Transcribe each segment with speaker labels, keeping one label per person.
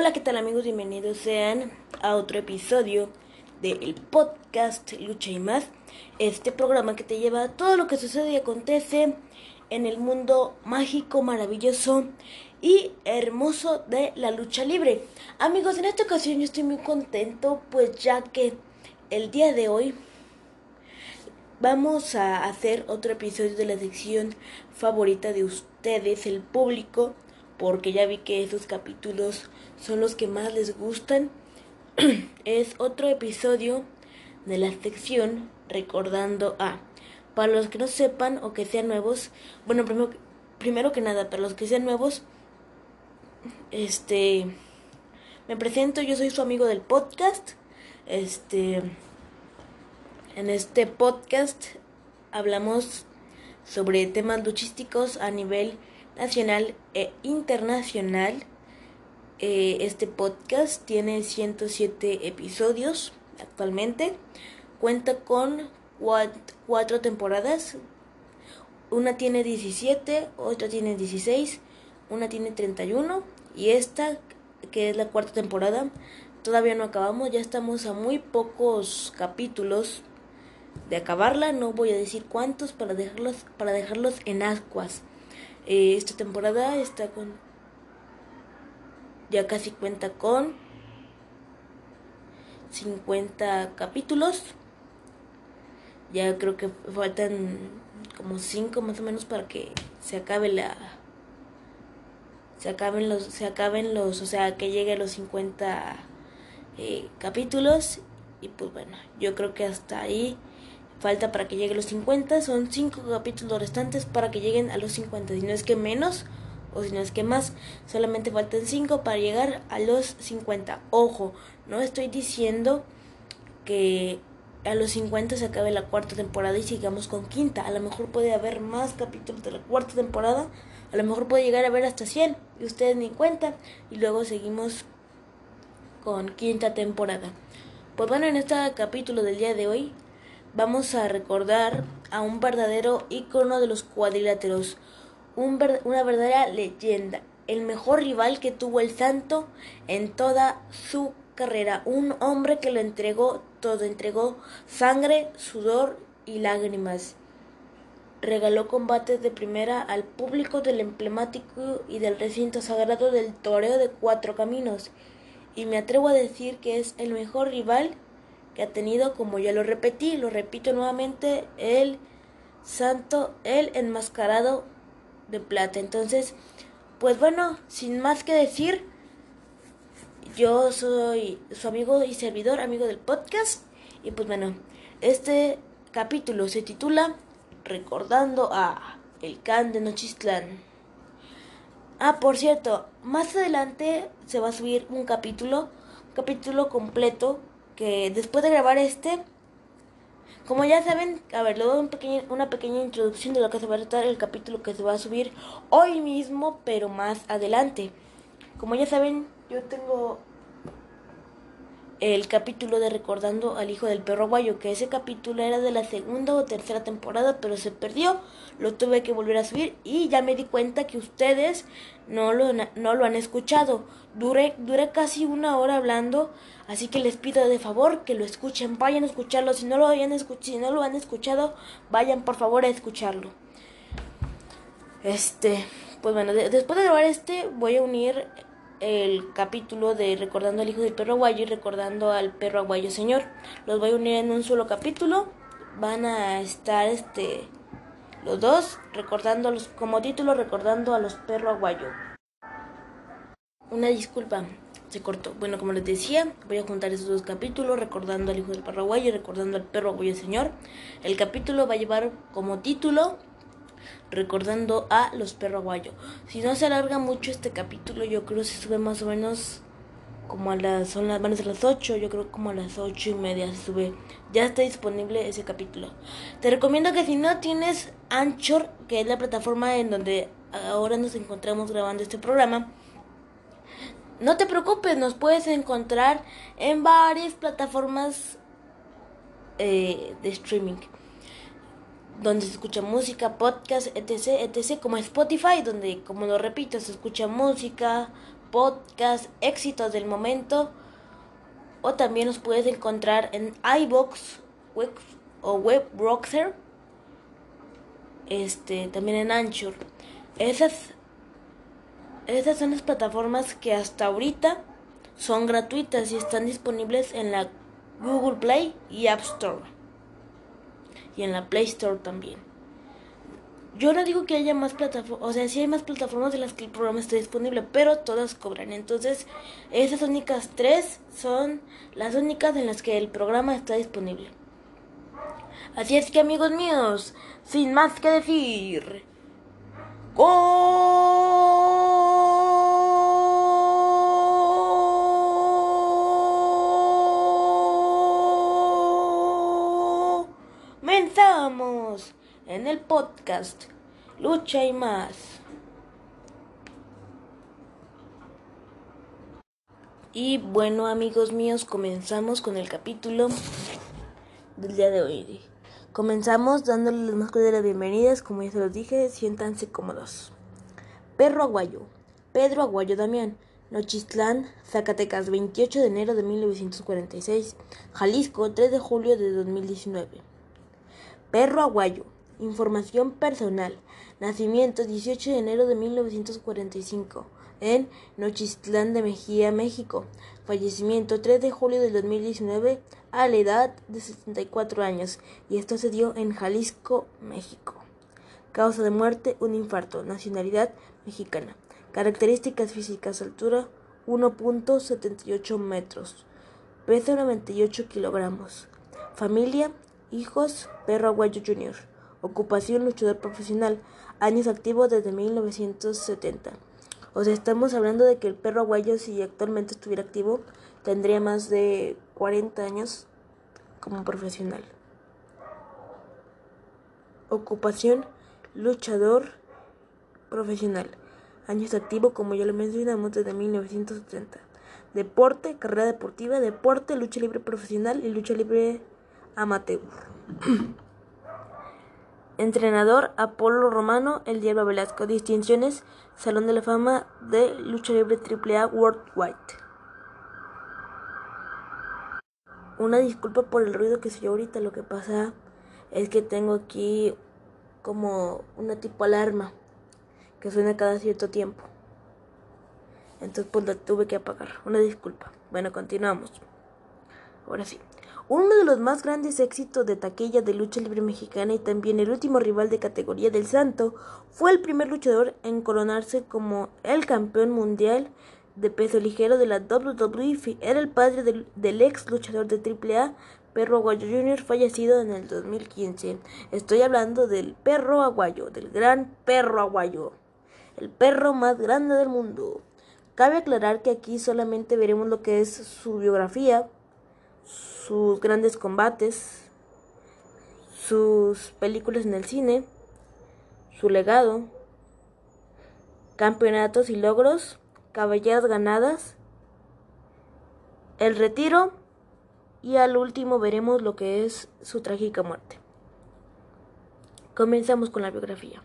Speaker 1: Hola, ¿qué tal amigos? Bienvenidos sean a otro episodio del podcast Lucha y más. Este programa que te lleva a todo lo que sucede y acontece en el mundo mágico, maravilloso y hermoso de la lucha libre. Amigos, en esta ocasión yo estoy muy contento pues ya que el día de hoy vamos a hacer otro episodio de la sección favorita de ustedes, el público porque ya vi que esos capítulos son los que más les gustan. es otro episodio de la sección recordando a. Para los que no sepan o que sean nuevos, bueno, primero, primero que nada, para los que sean nuevos, este, me presento, yo soy su amigo del podcast. Este, en este podcast hablamos sobre temas luchísticos a nivel nacional e internacional. Eh, este podcast tiene 107 episodios actualmente. Cuenta con cuatro, temporadas. Una tiene 17, otra tiene 16, una tiene 31 y esta, que es la cuarta temporada, todavía no acabamos. Ya estamos a muy pocos capítulos de acabarla. No voy a decir cuántos para dejarlos, para dejarlos en ascuas. Eh, esta temporada está con. Ya casi cuenta con 50 capítulos. Ya creo que faltan como 5 más o menos para que se acabe la. Se acaben los. Se acaben los. O sea, que llegue a los 50 eh, capítulos. Y pues bueno, yo creo que hasta ahí falta para que llegue a los 50. Son 5 capítulos restantes para que lleguen a los 50. Si no es que menos o si no es que más, solamente faltan 5 para llegar a los 50. Ojo, no estoy diciendo que a los 50 se acabe la cuarta temporada y sigamos con quinta. A lo mejor puede haber más capítulos de la cuarta temporada. A lo mejor puede llegar a haber hasta 100 y ustedes ni cuenta. Y luego seguimos con quinta temporada. Pues bueno, en este capítulo del día de hoy vamos a recordar a un verdadero ícono de los cuadriláteros, una verdadera leyenda, el mejor rival que tuvo el santo en toda su carrera, un hombre que lo entregó todo, entregó sangre, sudor y lágrimas. Regaló combates de primera al público del emblemático y del recinto sagrado del toreo de cuatro caminos, y me atrevo a decir que es el mejor rival que ha tenido, como ya lo repetí, lo repito nuevamente, el santo, el enmascarado de plata. Entonces, pues bueno, sin más que decir, yo soy su amigo y servidor, amigo del podcast. Y pues bueno, este capítulo se titula Recordando a El Can de Nochistlán. Ah, por cierto, más adelante se va a subir un capítulo, un capítulo completo que después de grabar este, como ya saben, a ver, luego una pequeña introducción de lo que se va a tratar el capítulo que se va a subir hoy mismo, pero más adelante. Como ya saben, yo tengo el capítulo de Recordando al Hijo del Perro Guayo, que ese capítulo era de la segunda o tercera temporada, pero se perdió, lo tuve que volver a subir y ya me di cuenta que ustedes no lo, no lo han escuchado. Duré, duré casi una hora hablando, así que les pido de favor que lo escuchen, vayan a escucharlo, si no lo, habían si no lo han escuchado, vayan por favor a escucharlo. Este, pues bueno, después de grabar este voy a unir el capítulo de Recordando al Hijo del Perro Aguayo y Recordando al Perro Aguayo Señor. Los voy a unir en un solo capítulo. Van a estar este los dos recordando los, como título Recordando a los Perro Aguayo. Una disculpa, se cortó. Bueno, como les decía, voy a juntar esos dos capítulos, recordando al hijo del perro aguayo y recordando al perro aguayo señor. El capítulo va a llevar como título recordando a los perros guayos. Si no se alarga mucho este capítulo, yo creo que se sube más o menos como a las, son las, van a ser las 8, yo creo como a las ocho y media se sube. Ya está disponible ese capítulo. Te recomiendo que si no tienes Anchor, que es la plataforma en donde ahora nos encontramos grabando este programa, no te preocupes, nos puedes encontrar en varias plataformas eh, de streaming donde se escucha música, podcast, etc, etc, como Spotify, donde, como lo repito, se escucha música, podcast éxitos del momento. O también nos puedes encontrar en iBox o Web Browser. Este, también en Anchor. Esas, esas son las plataformas que hasta ahorita son gratuitas y están disponibles en la Google Play y App Store. Y en la Play Store también. Yo no digo que haya más plataformas, o sea, sí hay más plataformas en las que el programa esté disponible, pero todas cobran. Entonces, esas únicas tres son las únicas en las que el programa está disponible. Así es que, amigos míos, sin más que decir, en el podcast Lucha y más. Y bueno amigos míos, comenzamos con el capítulo del día de hoy. Comenzamos dándoles las más cordiales bienvenidas, como ya se los dije, siéntanse cómodos. Perro Aguayo, Pedro Aguayo Damián, Nochistlán, Zacatecas, 28 de enero de 1946, Jalisco, 3 de julio de 2019. Perro Aguayo, Información personal. Nacimiento 18 de enero de 1945 en Nochistlán de Mejía, México. Fallecimiento 3 de julio de 2019 a la edad de 74 años y esto se dio en Jalisco, México. Causa de muerte, un infarto. Nacionalidad mexicana. Características físicas, altura 1.78 metros. Peso 98 kilogramos. Familia, hijos, perro aguayo junior. Ocupación luchador profesional. Años activos desde 1970. O sea, estamos hablando de que el perro aguayo, si actualmente estuviera activo, tendría más de 40 años como profesional. Ocupación luchador profesional. Años activos, como ya lo mencionamos, desde 1970. Deporte, carrera deportiva, deporte, lucha libre profesional y lucha libre amateur. Entrenador Apolo Romano, El Diablo Velasco. Distinciones Salón de la Fama de Lucha Libre AAA Worldwide. Una disculpa por el ruido que se oyó ahorita. Lo que pasa es que tengo aquí como una tipo alarma que suena cada cierto tiempo. Entonces pues la tuve que apagar. Una disculpa. Bueno, continuamos. Ahora sí. Uno de los más grandes éxitos de taquilla de lucha libre mexicana y también el último rival de categoría del Santo, fue el primer luchador en coronarse como el campeón mundial de peso ligero de la WWE. Era el padre del, ex luchador de AAA, Perro Aguayo Jr., fallecido en el 2015. Estoy hablando del Perro Aguayo, del gran Perro Aguayo, el perro más grande del mundo. Cabe aclarar que aquí solamente veremos lo que es su biografía, sus grandes combates, sus películas en el cine, su legado, campeonatos y logros, caballeras ganadas, el retiro y al último veremos lo que es su trágica muerte. Comenzamos con la biografía.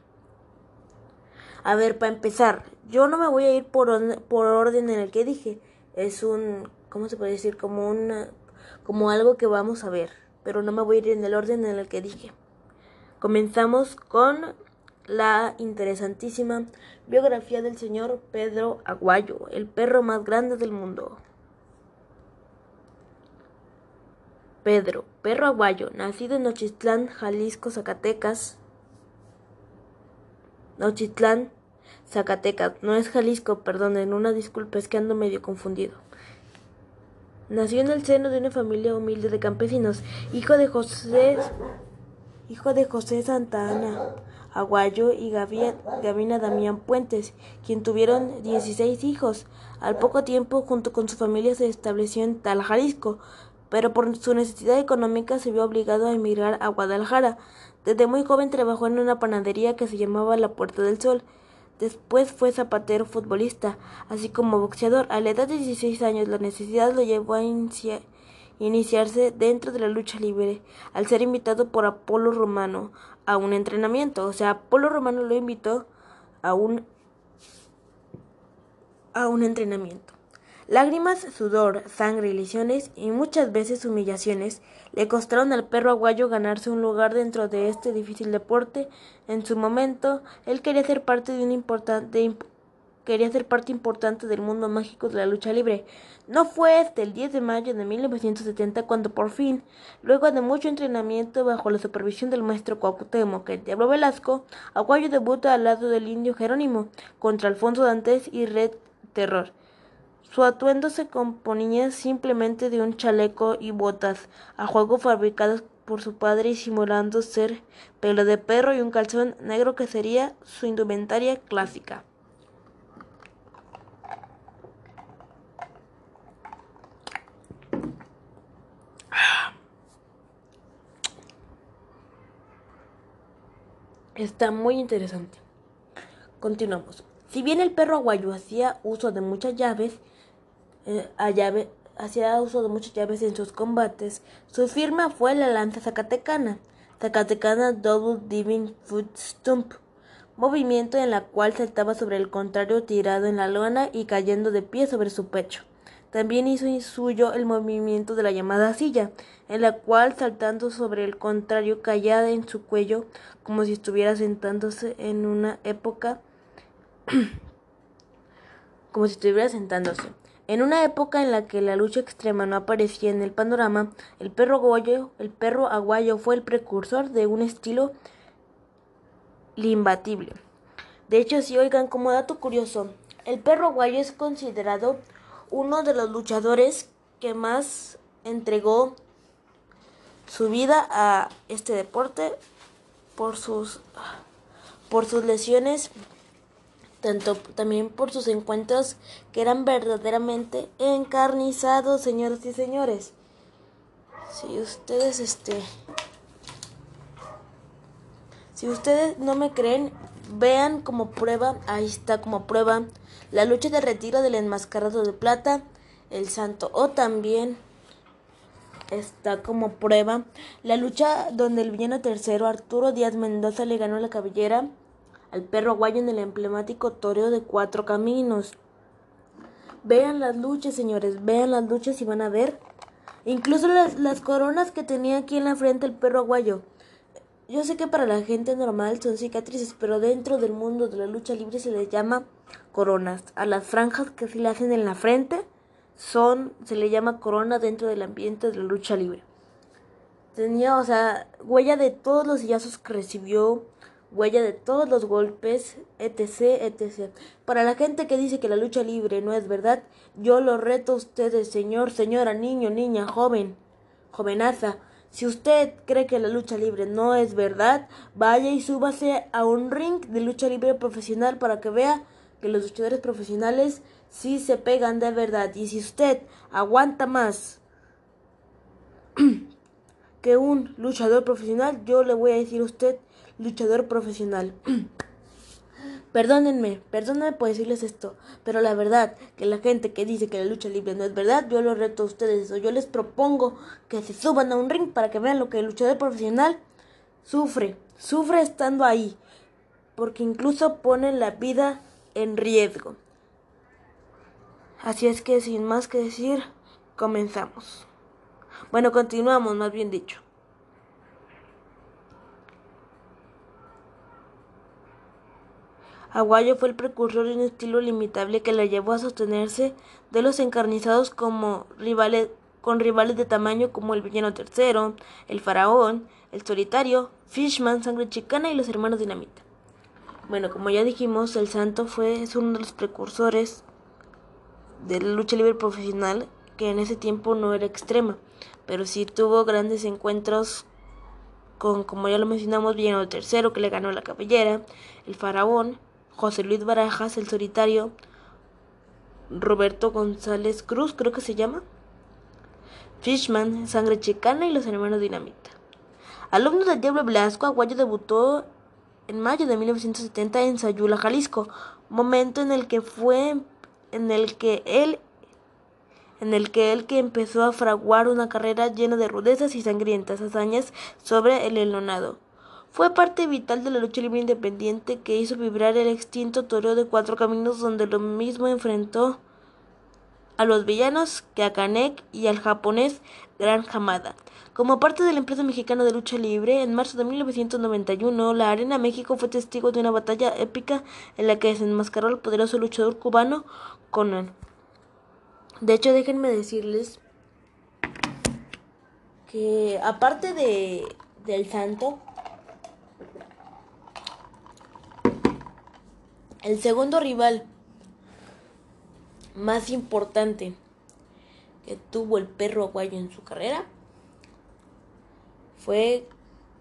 Speaker 1: A ver, para empezar, yo no me voy a ir por, por orden en el que dije. Es un, ¿cómo se puede decir? Como una como algo que vamos a ver, pero no me voy a ir en el orden en el que dije. Comenzamos con la interesantísima biografía del señor Pedro Aguayo, el perro más grande del mundo. Pedro, perro aguayo, nacido en Nochistlán, Jalisco, Zacatecas. Nochistlán, Zacatecas, no es Jalisco, perdonen, una disculpa, es que ando medio confundido. Nació en el seno de una familia humilde de campesinos, hijo de José, hijo de José Santa Ana Aguayo y Gavina Damián Puentes, quien tuvieron 16 hijos. Al poco tiempo, junto con su familia, se estableció en Tal, Jalisco, pero por su necesidad económica se vio obligado a emigrar a Guadalajara. Desde muy joven trabajó en una panadería que se llamaba La Puerta del Sol. Después fue zapatero futbolista, así como boxeador. A la edad de 16 años la necesidad lo llevó a iniciarse dentro de la lucha libre, al ser invitado por Apolo Romano a un entrenamiento. O sea, Apolo Romano lo invitó a un a un entrenamiento. Lágrimas, sudor, sangre, lesiones y muchas veces humillaciones le costaron al perro aguayo ganarse un lugar dentro de este difícil deporte. En su momento, él quería ser parte de un importante quería ser parte importante del mundo mágico de la lucha libre. No fue hasta el 10 de mayo de 1970 cuando por fin, luego de mucho entrenamiento bajo la supervisión del maestro Cuauhtémoc el Diablo Velasco, Aguayo debuta al lado del indio Jerónimo contra Alfonso Dantes y Red Terror. Su atuendo se componía simplemente de un chaleco y botas a juego fabricados por su padre y simulando ser pelo de perro y un calzón negro que sería su indumentaria clásica. Está muy interesante. Continuamos. Si bien el perro aguayo hacía uso de muchas llaves, hacía uso de muchas llaves en sus combates, su firma fue la lanza zacatecana, Zacatecana Double Diving Foot Stump, movimiento en la cual saltaba sobre el contrario tirado en la lona y cayendo de pie sobre su pecho. También hizo suyo el movimiento de la llamada silla, en la cual saltando sobre el contrario caía en su cuello como si estuviera sentándose en una época como si estuviera sentándose. En una época en la que la lucha extrema no aparecía en el panorama, el perro aguayo, el perro aguayo fue el precursor de un estilo imbatible. De hecho, si oigan como dato curioso, el perro aguayo es considerado uno de los luchadores que más entregó su vida a este deporte por sus por sus lesiones tanto también por sus encuentros que eran verdaderamente encarnizados, señoras y señores. Si ustedes este si ustedes no me creen, vean como prueba, ahí está como prueba la lucha de retiro del enmascarado de plata, el santo, o también está como prueba la lucha donde el villano tercero Arturo Díaz Mendoza le ganó la cabellera al perro aguayo en el emblemático toreo de cuatro caminos. Vean las luchas, señores, vean las luchas y van a ver. Incluso las, las coronas que tenía aquí en la frente el perro aguayo. Yo sé que para la gente normal son cicatrices, pero dentro del mundo de la lucha libre se les llama coronas. A las franjas que se le hacen en la frente son, se le llama corona dentro del ambiente de la lucha libre. Tenía, o sea, huella de todos los sillazos que recibió, huella de todos los golpes, etc, etc. Para la gente que dice que la lucha libre no es verdad, yo lo reto a ustedes, señor, señora, niño, niña, joven, jovenaza. Si usted cree que la lucha libre no es verdad, vaya y súbase a un ring de lucha libre profesional para que vea que los luchadores profesionales sí se pegan de verdad. Y si usted aguanta más que un luchador profesional, yo le voy a decir a usted luchador profesional. Perdónenme, perdónenme por decirles esto, pero la verdad que la gente que dice que la lucha libre no es verdad, yo lo reto a ustedes o yo les propongo que se suban a un ring para que vean lo que el luchador profesional sufre, sufre estando ahí, porque incluso pone la vida en riesgo. Así es que sin más que decir, comenzamos. Bueno, continuamos, más bien dicho. Aguayo fue el precursor de un estilo limitable que le llevó a sostenerse de los encarnizados como rivales, con rivales de tamaño como el Villano Tercero, el Faraón, el Solitario, Fishman, Sangre Chicana y los Hermanos Dinamita. Bueno, como ya dijimos, el Santo fue es uno de los precursores de la lucha libre profesional que en ese tiempo no era extrema, pero sí tuvo grandes encuentros con, como ya lo mencionamos, Villano Tercero que le ganó la cabellera, el Faraón, José Luis Barajas, el solitario, Roberto González Cruz, creo que se llama, Fishman, Sangre Chicana y los hermanos Dinamita. Alumno del Diablo Blasco, Aguayo debutó en mayo de 1970 en Sayula, Jalisco, momento en el que fue en el que él en el que él que empezó a fraguar una carrera llena de rudezas y sangrientas hazañas sobre el elonado. Fue parte vital de la lucha libre independiente que hizo vibrar el extinto toreo de cuatro caminos donde lo mismo enfrentó a los villanos que a Kanek y al japonés Gran Hamada. Como parte de la empresa mexicana de lucha libre, en marzo de 1991, la Arena México fue testigo de una batalla épica en la que desenmascaró al poderoso luchador cubano Conan. De hecho, déjenme decirles que aparte de del santo, el segundo rival más importante que tuvo el perro aguayo en su carrera fue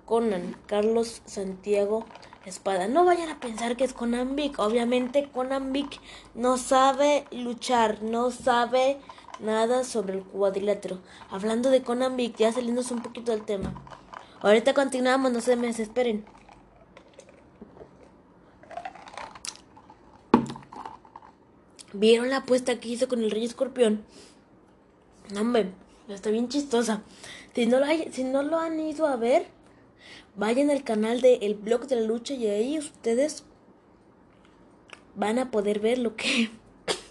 Speaker 1: Conan Carlos Santiago Espada. No vayan a pensar que es Conan Vic. Obviamente Conan Vic no sabe luchar, no sabe nada sobre el cuadrilátero. Hablando de Conan Vic, ya saliéndose un poquito del tema. Ahorita continuamos, no se me desesperen. ¿Vieron la apuesta que hizo con el Rey Escorpión? Hombre, está bien chistosa. Si no, lo si no lo han ido a ver, vayan al canal de El Blog de la Lucha y ahí ustedes van a poder ver lo que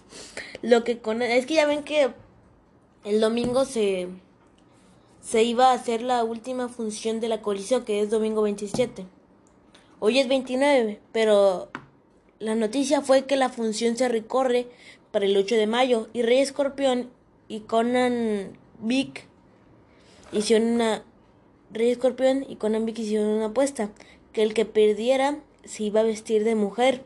Speaker 1: lo que con es que ya ven que el domingo se se iba a hacer la última función de la colisión que es domingo 27. Hoy es 29, pero la noticia fue que la función se recorre para el 8 de mayo y Rey Escorpión y Conan Vic hicieron una Rey Escorpión y Conan Vic hicieron una apuesta que el que perdiera se iba a vestir de mujer.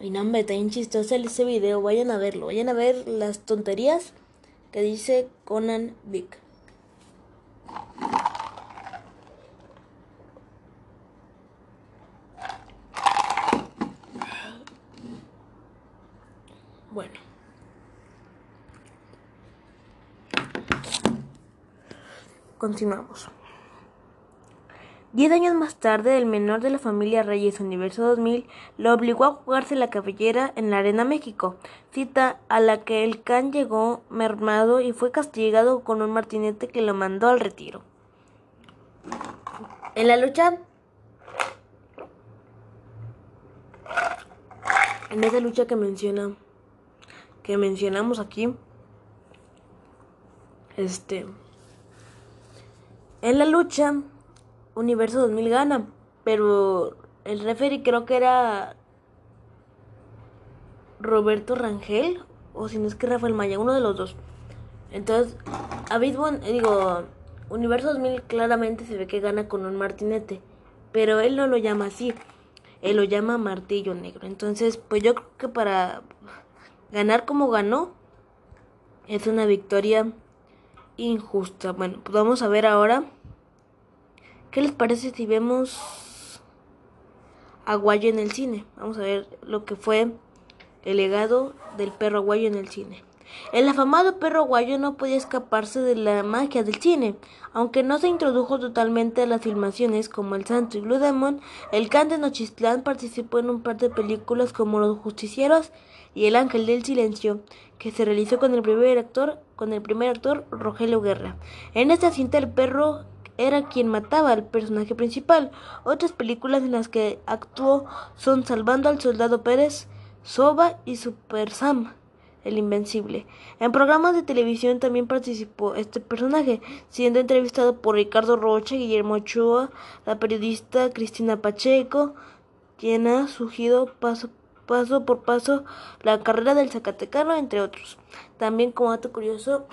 Speaker 1: Y no, hombre, está bien chistoso ese video. Vayan a verlo. Vayan a ver las tonterías que dice Conan Vic. Bueno. Continuamos. Diez años más tarde, el menor de la familia Reyes Universo 2000 lo obligó a jugarse la cabellera en la Arena México, cita a la que el can llegó mermado y fue castigado con un martinete que lo mandó al retiro. En la lucha en esa lucha que menciona que mencionamos aquí este en la lucha, Universo 2000 gana, pero el referee creo que era Roberto Rangel, o si no es que Rafael Maya, uno de los dos. Entonces, Abismo, digo, Universo 2000 claramente se ve que gana con un martinete, pero él no lo llama así, él lo llama martillo negro. Entonces, pues yo creo que para ganar como ganó, es una victoria injusta. Bueno, pues vamos a ver ahora. ¿Qué les parece si vemos Aguayo en el cine? Vamos a ver lo que fue el legado del perro aguayo en el cine. El afamado perro aguayo no podía escaparse de la magia del cine, aunque no se introdujo totalmente a las filmaciones como El Santo y Blue Demon, el Can de Nochistlán participó en un par de películas como Los Justicieros y El Ángel del Silencio, que se realizó con el primer actor, con el primer actor Rogelio Guerra. En esta cinta el perro era quien mataba al personaje principal. Otras películas en las que actuó son Salvando al Soldado Pérez, Soba y Super Sam, el Invencible. En programas de televisión también participó este personaje, siendo entrevistado por Ricardo Rocha, Guillermo Ochoa, la periodista Cristina Pacheco, quien ha surgido paso paso por paso la carrera del Zacatecano, entre otros. También como dato curioso,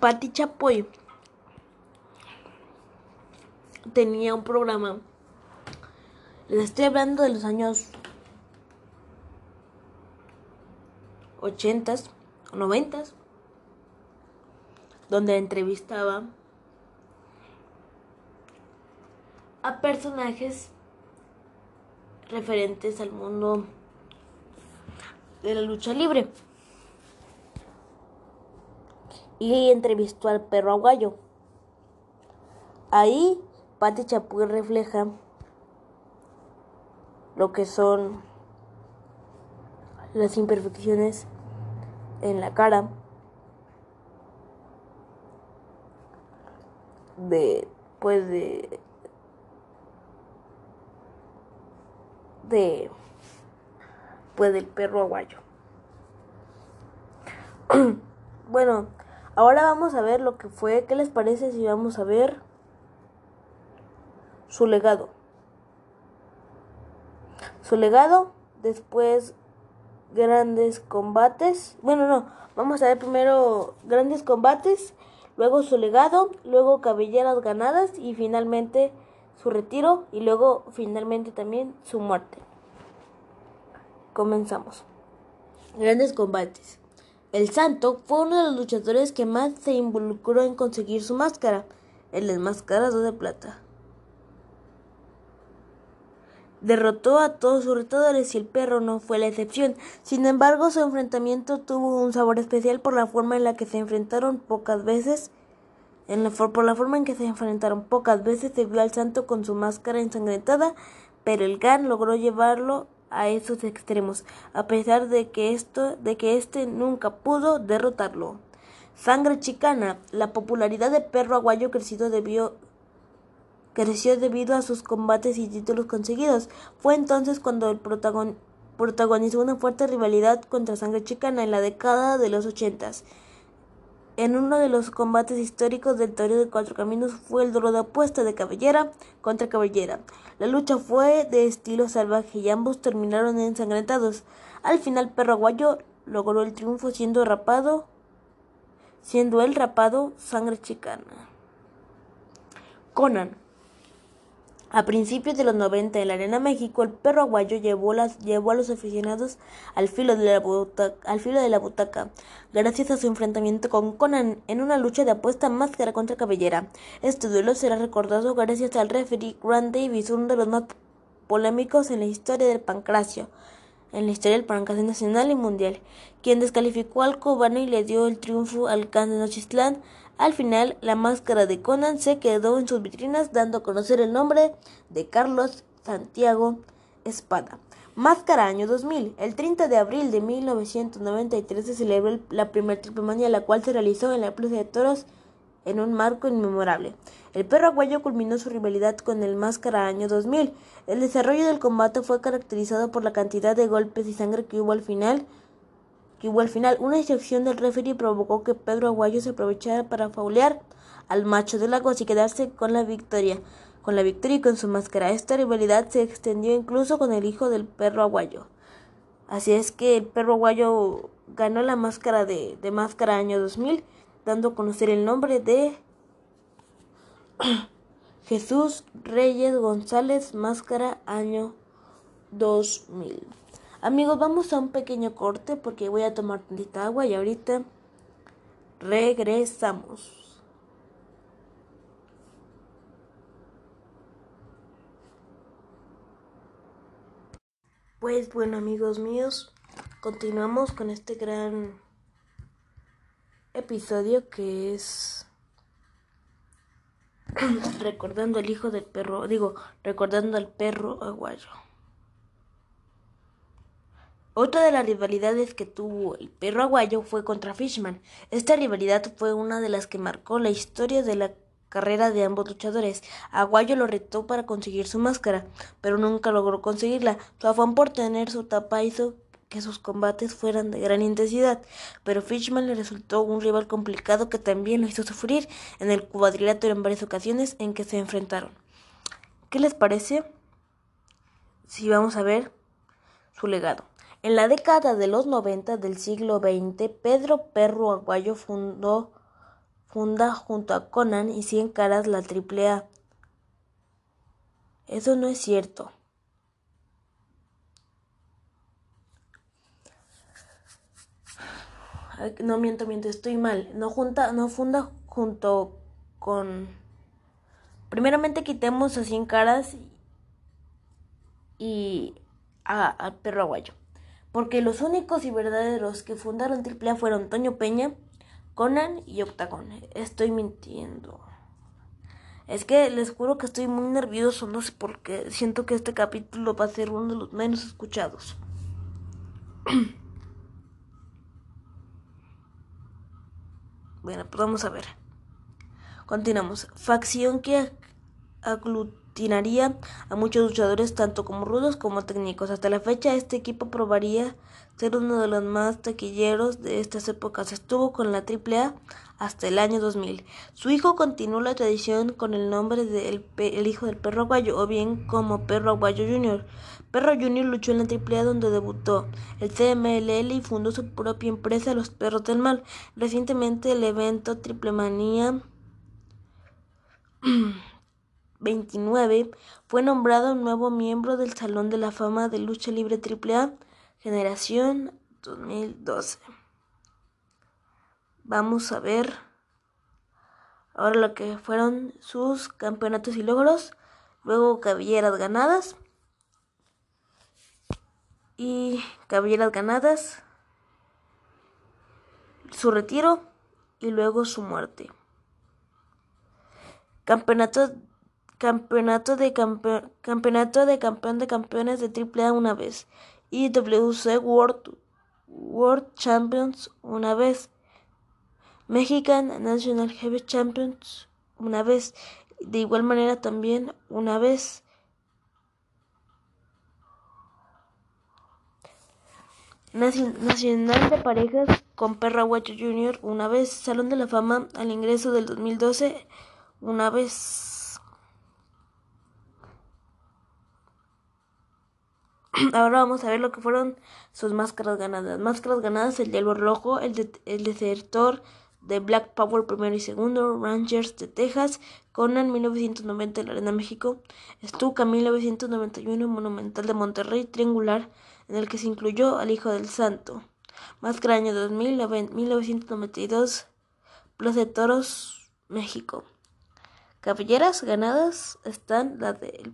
Speaker 1: Pati Chapoy tenía un programa. Les estoy hablando de los años 80 o 90 donde entrevistaba a personajes referentes al mundo de la lucha libre. y entrevistó al perro aguayo. Ahí Pati Chapuy refleja lo que son las imperfecciones en la cara de pues de de pues del perro aguayo. bueno, ahora vamos a ver lo que fue, ¿qué les parece si vamos a ver su legado? Su legado, después grandes combates. Bueno, no, vamos a ver primero grandes combates, luego su legado, luego cabelleras ganadas y finalmente su retiro y luego finalmente también su muerte. Comenzamos. Grandes combates. El Santo fue uno de los luchadores que más se involucró en conseguir su máscara, el desmascarado de plata. Derrotó a todos sus retadores y el perro no fue la excepción. Sin embargo, su enfrentamiento tuvo un sabor especial por la forma en la que se enfrentaron pocas veces. Por la forma en que se enfrentaron pocas veces se vio al santo con su máscara ensangrentada, pero el Gan logró llevarlo a esos extremos, a pesar de que esto, de que éste nunca pudo derrotarlo. Sangre chicana. La popularidad de perro aguayo crecido debió creció debido a sus combates y títulos conseguidos. Fue entonces cuando el protagonizó una fuerte rivalidad contra Sangre Chicana en la década de los ochentas. En uno de los combates históricos del Toreo de Cuatro Caminos fue el duelo de apuesta de cabellera contra cabellera. La lucha fue de estilo salvaje y ambos terminaron ensangrentados. Al final Perro Aguayo logró el triunfo siendo rapado, siendo el rapado Sangre Chicana. Conan a principios de los 90 en la Arena México, el perro aguayo llevó, llevó a los aficionados al filo, de la butaca, al filo de la butaca, gracias a su enfrentamiento con Conan en una lucha de apuesta máscara contra cabellera. Este duelo será recordado gracias al referee Grant Davis, uno de los más polémicos en la historia del pancracio en la historia del pancracio nacional y mundial, quien descalificó al cubano y le dio el triunfo al Can de Nochistlán al final, la máscara de Conan se quedó en sus vitrinas dando a conocer el nombre de Carlos Santiago Espada. Máscara año 2000. El 30 de abril de 1993 se celebró la primera triple la cual se realizó en la Plaza de Toros en un marco inmemorable. El perro aguayo culminó su rivalidad con el Máscara año 2000. El desarrollo del combate fue caracterizado por la cantidad de golpes y sangre que hubo al final, que hubo al final. Una excepción del referee provocó que Pedro Aguayo se aprovechara para faulear al macho de Lagos y quedarse con la victoria. Con la victoria y con su máscara. Esta rivalidad se extendió incluso con el hijo del perro aguayo. Así es que el perro aguayo ganó la máscara de, de máscara año 2000, dando a conocer el nombre de Jesús Reyes González, máscara año 2000. Amigos, vamos a un pequeño corte porque voy a tomar tantita agua y ahorita regresamos. Pues bueno amigos míos, continuamos con este gran episodio que es recordando al hijo del perro, digo, recordando al perro aguayo. Otra de las rivalidades que tuvo el perro aguayo fue contra Fishman. Esta rivalidad fue una de las que marcó la historia de la carrera de ambos luchadores. Aguayo lo retó para conseguir su máscara, pero nunca logró conseguirla. Su afán por tener su tapa hizo que sus combates fueran de gran intensidad, pero Fishman le resultó un rival complicado que también lo hizo sufrir en el cuadrilátero en varias ocasiones en que se enfrentaron. ¿Qué les parece? Si vamos a ver su legado. En la década de los 90 del siglo XX, Pedro Perro Aguayo fundó, funda junto a Conan y Cien Caras la AAA. Eso no es cierto. No miento, miento, estoy mal. No junta, no funda junto con. Primeramente quitemos a Cien Caras y a, Perro Aguayo porque los únicos y verdaderos que fundaron AAA fueron Toño Peña, Conan y Octagon. Estoy mintiendo. Es que les juro que estoy muy nervioso, no sé por qué. Siento que este capítulo va a ser uno de los menos escuchados. bueno, pues vamos a ver. Continuamos. Facción que a muchos luchadores, tanto como rudos como técnicos. Hasta la fecha, este equipo probaría ser uno de los más taquilleros de estas épocas. Estuvo con la AAA hasta el año 2000. Su hijo continuó la tradición con el nombre de el, hijo del perro aguayo o bien como perro aguayo junior. Perro Junior luchó en la AAA donde debutó el CMLL y fundó su propia empresa Los Perros del Mal. Recientemente el evento Triple Manía 29 fue nombrado nuevo miembro del Salón de la Fama de Lucha Libre AAA Generación 2012. Vamos a ver ahora lo que fueron sus campeonatos y logros. Luego cabelleras ganadas. Y cabelleras ganadas. Su retiro y luego su muerte. Campeonato, campeonato, de, campeonato de campeón de campeones de AAA una vez. Y WC World, World Champions una vez. Mexican National Heavy Champions una vez, de igual manera también una vez. Nacional de Parejas con Perra Guacho Jr. una vez, Salón de la Fama al ingreso del 2012 una vez. Ahora vamos a ver lo que fueron sus máscaras ganadas. Máscaras ganadas, el de rojo, el, de, el desertor, de Black Power primero y segundo, Rangers de Texas, Conan 1990 en la Arena México, Stuka 1991 Monumental de Monterrey, Triangular, en el que se incluyó al Hijo del Santo. Máscara año 2000, 1992, Plaza de Toros, México. Cabelleras ganadas están las de...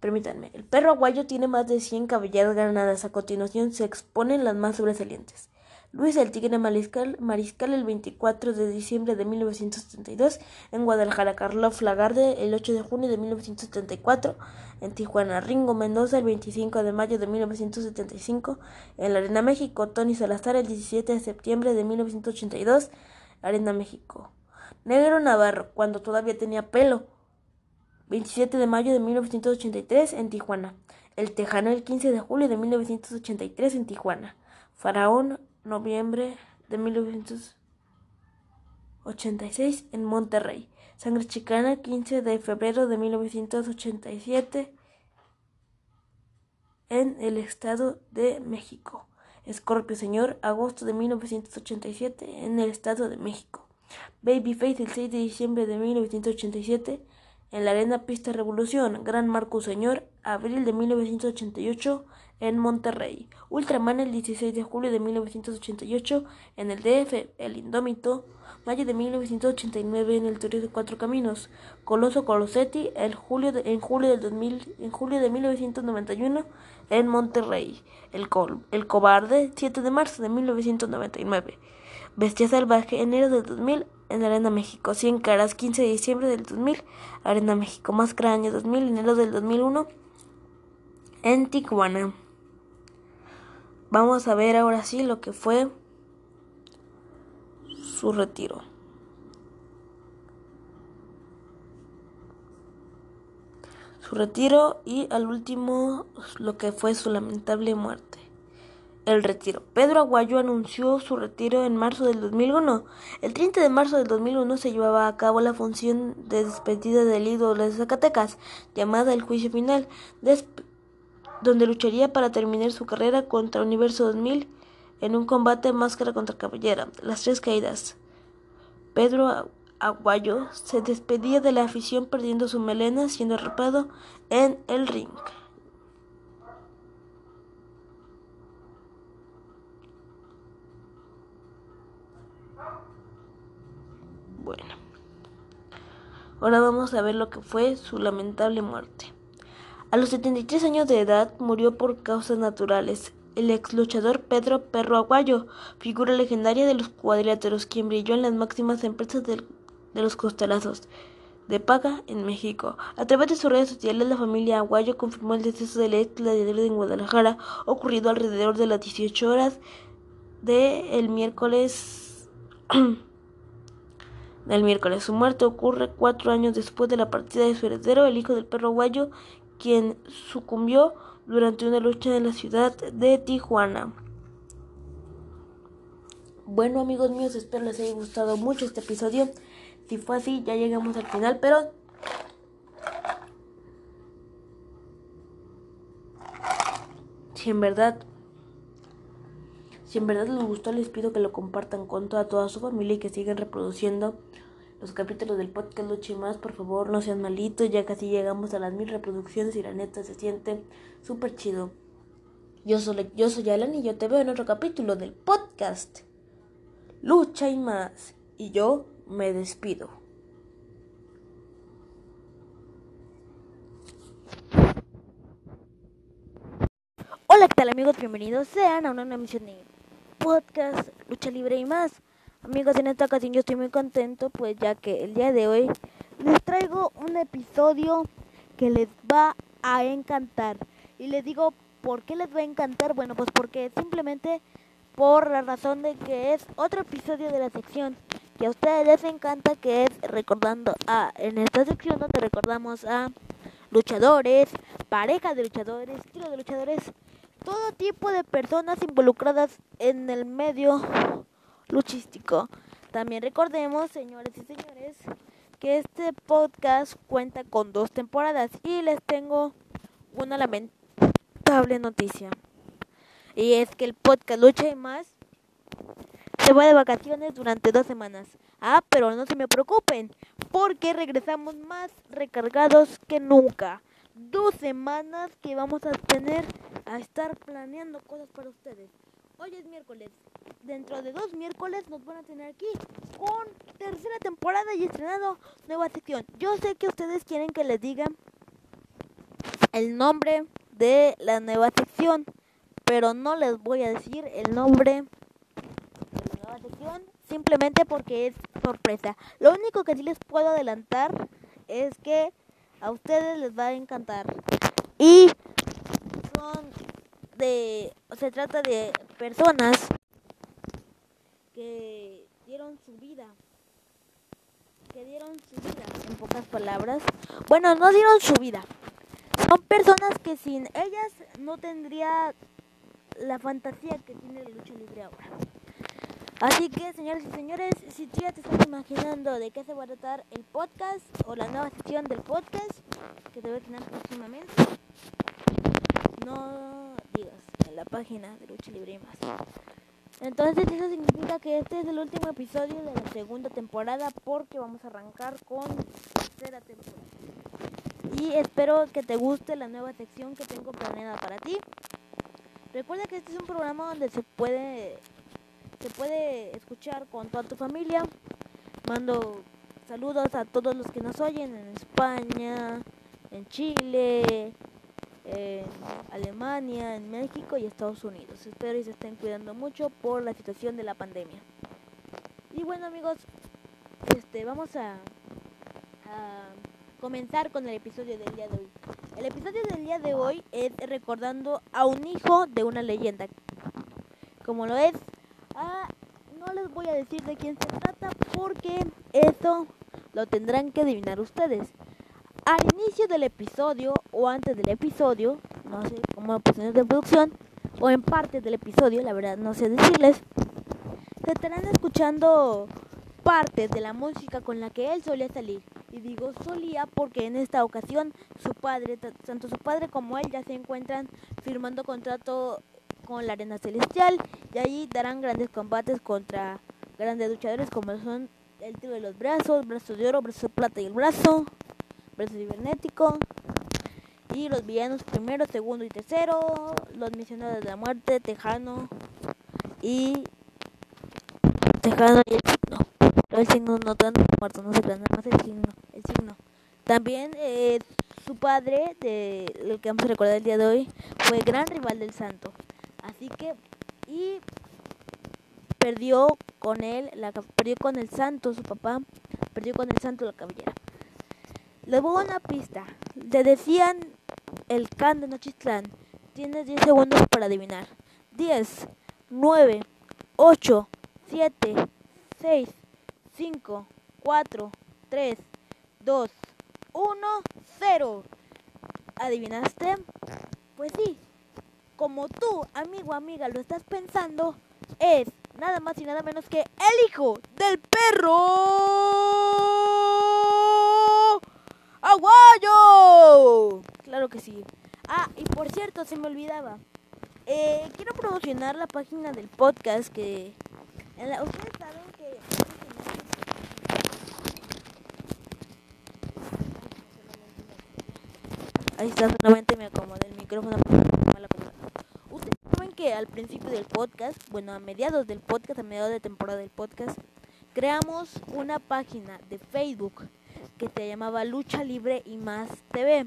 Speaker 1: Permítanme, el perro aguayo tiene más de 100 cabelleras ganadas. A continuación se exponen las más sobresalientes. Luis el Tigre Mariscal, Mariscal el 24 de diciembre de 1972 en Guadalajara, Carlos Lagarde el 8 de junio de 1974 en Tijuana, Ringo Mendoza el 25 de mayo de 1975 en la Arena México, Tony Salazar el 17 de septiembre de 1982 Arena México. Negro Navarro, cuando todavía tenía pelo. 27 de mayo de 1983 en Tijuana. El Tejano el 15 de julio de 1983 en Tijuana. Faraón noviembre de 1986 en Monterrey. Sangre Chicana, 15 de febrero de 1987 en el Estado de México. Escorpio Señor, agosto de 1987 en el Estado de México. Babyface el 6 de diciembre de 1987 en la Arena Pista Revolución. Gran Marco Señor, abril de 1988 en Monterrey. Ultraman el 16 de julio de 1988 en el DF, El Indómito, mayo de 1989 en el Toreo de Cuatro Caminos. Coloso Colosetti el julio en julio del 2000, en julio de 1991 en Monterrey. El, el Cobarde 7 de marzo de 1999. Bestia Salvaje enero del 2000 en Arena México. 100 caras 15 de diciembre del 2000 Arena México. Máscara año 2000 enero del 2001 en Tijuana. Vamos a ver ahora sí lo que fue su retiro. Su retiro y al último lo que fue su lamentable muerte. El retiro. Pedro Aguayo anunció su retiro en marzo del 2001. El 30 de marzo del 2001 se llevaba a cabo la función de despedida del ídolo de Zacatecas, llamada el juicio final donde lucharía para terminar su carrera contra Universo 2000 en un combate máscara contra cabellera. Las tres caídas. Pedro Aguayo se despedía de la afición perdiendo su melena siendo rapado en el ring. Bueno, ahora vamos a ver lo que fue su lamentable muerte. A los 73 años de edad murió por causas naturales el ex luchador Pedro Perro Aguayo, figura legendaria de los cuadriláteros, quien brilló en las máximas empresas de, los costalazos de paga en México. A través de sus redes sociales, la familia Aguayo confirmó el deceso del ex gladiador en Guadalajara, ocurrido alrededor de las 18 horas del miércoles. del miércoles. Su muerte ocurre cuatro años después de la partida de su heredero, el hijo del perro Aguayo, quien sucumbió durante una lucha en la ciudad de Tijuana. Bueno amigos míos, espero les haya gustado mucho este episodio. Si fue así, ya llegamos al final, pero... Si en verdad... Si en verdad les gustó, les pido que lo compartan con toda, su familia y que sigan reproduciendo los capítulos del podcast Luche Más, por favor, no sean malitos, ya casi llegamos a las mil reproducciones y la neta se siente súper chido. Yo soy, yo soy Alan y yo te veo en otro capítulo del podcast Lucha y Más. Y yo me despido. Hola, ¿qué tal amigos? Bienvenidos sean a una nueva emisión de podcast Lucha Libre y Más. Amigos, en esta ocasión yo estoy muy contento, pues ya que el día de hoy les traigo un episodio que les va a encantar. Y les digo, ¿por qué les va a encantar? Bueno, pues porque simplemente por la razón de que es otro episodio de la sección que a ustedes les encanta, que es recordando a, en esta sección donde recordamos a luchadores, parejas de luchadores, estilos de luchadores, todo tipo de personas involucradas en el medio luchístico. También recordemos, señores y señores, que este podcast cuenta con dos temporadas y les tengo una lamentable noticia. Y es que el podcast Lucha y más se va de vacaciones durante dos semanas. Ah, pero no se me preocupen, porque regresamos más recargados que nunca. Dos semanas que vamos a tener a estar planeando cosas para ustedes. Hoy es miércoles. Dentro de dos miércoles nos van a tener aquí con tercera temporada y estrenado nueva sección. Yo sé que ustedes quieren que les diga el nombre de la nueva sección, pero no les voy a decir el nombre de la nueva sección simplemente porque es sorpresa. Lo único que sí les puedo adelantar es que a ustedes les va a encantar. Y son de se trata de personas que dieron su vida. Que dieron su vida en pocas palabras. Bueno no dieron su vida. Son personas que sin ellas no tendría la fantasía que tiene la lucha libre ahora Así que, señores y señores, si tú ya te estás imaginando de qué se va a tratar el podcast o la nueva sección del podcast que te voy a tener próximamente, no digas en la página de Lucha Libre y más. Entonces eso significa que este es el último episodio de la segunda temporada porque vamos a arrancar con tercera temporada. Y espero que te guste la nueva sección que tengo planeada para ti. Recuerda que este es un programa donde se puede se puede escuchar con toda tu familia. Mando saludos a todos los que nos oyen en España, en Chile, en Alemania, en México y Estados Unidos. Espero y se estén cuidando mucho por la situación de la pandemia. Y bueno amigos, este vamos a, a comenzar con el episodio del día de hoy. El episodio del día de hoy es recordando a un hijo de una leyenda. Como lo es, ah, no les voy a decir de quién se trata porque eso lo tendrán que adivinar ustedes al inicio del episodio o antes del episodio, no sé cómo posiciones de producción, o en parte del episodio, la verdad no sé decirles, se estarán escuchando partes de la música con la que él solía salir. Y digo solía porque en esta ocasión su padre, tanto su padre como él ya se encuentran firmando contrato con la Arena Celestial y allí darán grandes combates contra grandes luchadores como son el tiro de los brazos, brazo de oro, brazo de plata y el brazo, brazo cibernético. Y los villanos primero, segundo y tercero. Los misioneros de la muerte, Tejano y Tejano y el signo. el signo no tanto muerto, no se crean, más el signo, el signo. También eh, su padre, de, el que vamos a recordar el día de hoy, fue gran rival del santo. Así que, y perdió con él, la, perdió con el santo, su papá, perdió con el santo la cabellera. Le voy una pista. Le decían el can de Nochistlán. Tienes 10 segundos para adivinar. 10, 9, 8, 7, 6, 5, 4, 3, 2, 1, 0. ¿Adivinaste? Pues sí. Como tú, amigo amiga, lo estás pensando, es nada más y nada menos que el hijo del perro aguayo. Claro que sí. Ah, y por cierto, se me olvidaba. Eh, quiero promocionar la página del podcast que... ustedes saben que... Ahí está, solamente me acomodé el micrófono. Que al principio del podcast, bueno, a mediados del podcast, a mediados de temporada del podcast, creamos una página de Facebook que se llamaba Lucha Libre y Más TV.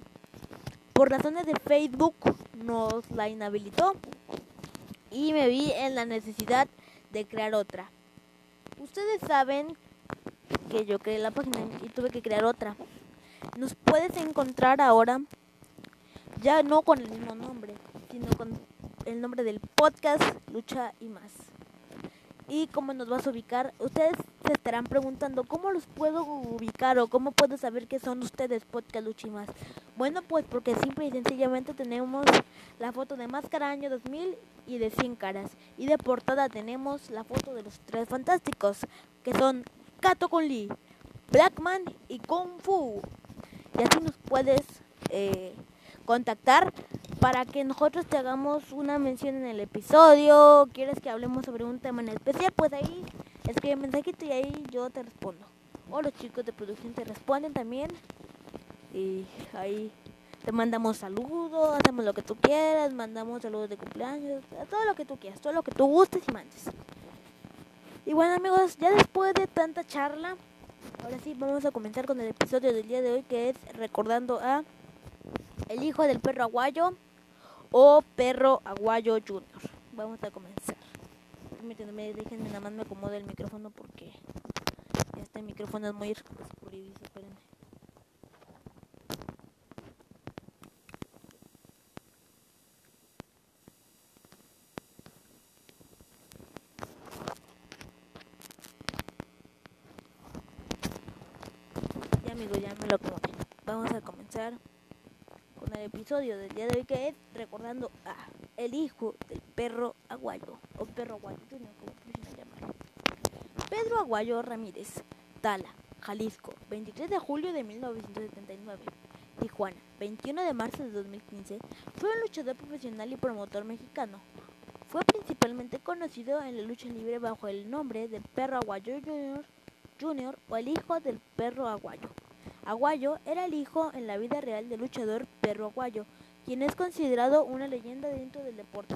Speaker 1: Por razones de Facebook nos la inhabilitó y me vi en la necesidad de crear otra. Ustedes saben que yo creé la página y tuve que crear otra. Nos puedes encontrar ahora ya no con el mismo nombre, sino con el nombre del podcast Lucha y más y cómo nos vas a ubicar. Ustedes se estarán preguntando cómo los puedo ubicar o cómo puedo saber que son ustedes Podcast Luchimas. Bueno, pues porque simple y sencillamente tenemos la foto de Máscara Año 2000 y de 100 caras. Y de portada tenemos la foto de los tres fantásticos, que son Kato con Lee, Blackman y Kung Fu. Y así nos puedes eh, contactar para que nosotros te hagamos una mención en el episodio, quieres que hablemos sobre un tema en especial, pues ahí escribe mensajito y ahí yo te respondo. O los chicos de producción te responden también. Y ahí te mandamos saludos, hacemos lo que tú quieras, mandamos saludos de cumpleaños, todo lo que tú quieras, todo lo que tú gustes y mandes. Y bueno amigos, ya después de tanta charla, ahora sí vamos a comenzar con el episodio del día de hoy que es recordando a el hijo del perro aguayo o perro aguayo junior. Vamos a comenzar. Permítanme, déjenme nada más me acomodo el micrófono porque este micrófono es muy oscurizo, espérenme. Ya amigo, ya me lo acomodé. Vamos a comenzar el episodio del día de hoy que es recordando a el hijo del perro aguayo o perro aguayo, como llamarlo. Pedro Aguayo Ramírez, Tala, Jalisco, 23 de julio de 1979. Tijuana, 21 de marzo de 2015, fue un luchador profesional y promotor mexicano. Fue principalmente conocido en la lucha libre bajo el nombre de Perro Aguayo Junior, Junior o el hijo del perro aguayo. Aguayo era el hijo en la vida real del luchador Perro Aguayo, quien es considerado una leyenda dentro del deporte.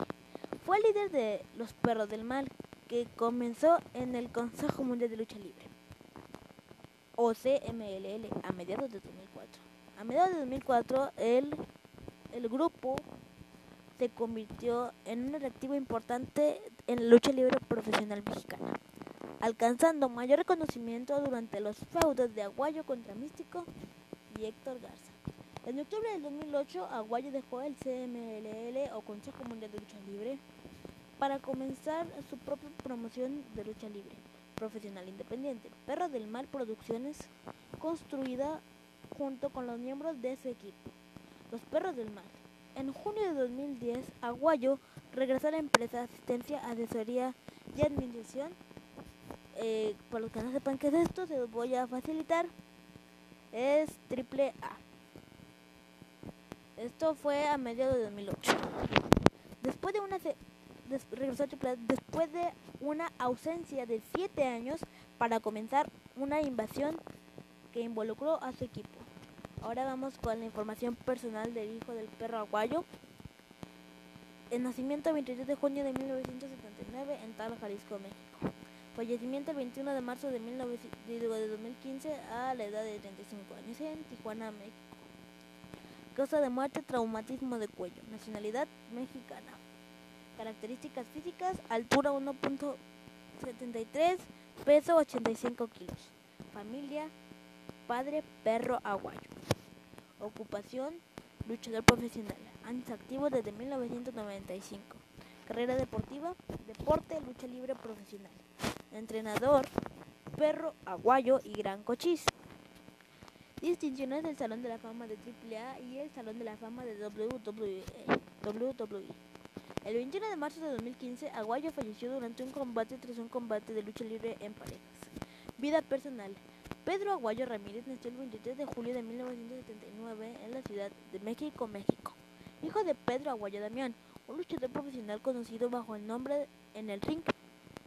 Speaker 1: Fue el líder de los Perros del Mal, que comenzó en el Consejo Mundial de Lucha Libre, o CMLL, a mediados de 2004. A mediados de 2004, el, el grupo se convirtió en un atractivo importante en la lucha libre profesional mexicana alcanzando mayor reconocimiento durante los feudos de Aguayo contra Místico y Héctor Garza. En octubre del 2008, Aguayo dejó el CMLL o Consejo Mundial de Lucha Libre para comenzar su propia promoción de lucha libre profesional independiente, Perro del Mal Producciones, construida junto con los miembros de su equipo, los Perros del Mal. En junio de 2010, Aguayo regresó a la empresa asistencia, asesoría y administración eh, para los que no sepan qué es esto, se los voy a facilitar. Es triple A. Esto fue a mediados de 2008. Después de una después de una ausencia de 7 años para comenzar una invasión que involucró a su equipo. Ahora vamos con la información personal del hijo del perro aguayo. El nacimiento 23 de junio de 1979 en Tal, Jalisco, México. Fallecimiento el 21 de marzo de, 2015 a la edad de 35 años en Tijuana, México. Causa de muerte, traumatismo de cuello. Nacionalidad mexicana. Características físicas, altura 1.73, peso 85 kilos. Familia, padre, perro aguayo. Ocupación, luchador profesional. Años activos desde 1995. Carrera deportiva, deporte, lucha libre profesional. Entrenador, perro aguayo y gran cochís. Distinciones del Salón de la Fama de AAA y el Salón de la Fama de WWE. WWE. El 21 de marzo de 2015, Aguayo falleció durante un combate tras un combate de lucha libre en parejas. Vida personal. Pedro Aguayo Ramírez nació el 23 de julio de 1979 en la Ciudad de México, México. Hijo de Pedro Aguayo Damián, un luchador profesional conocido bajo el nombre en el ring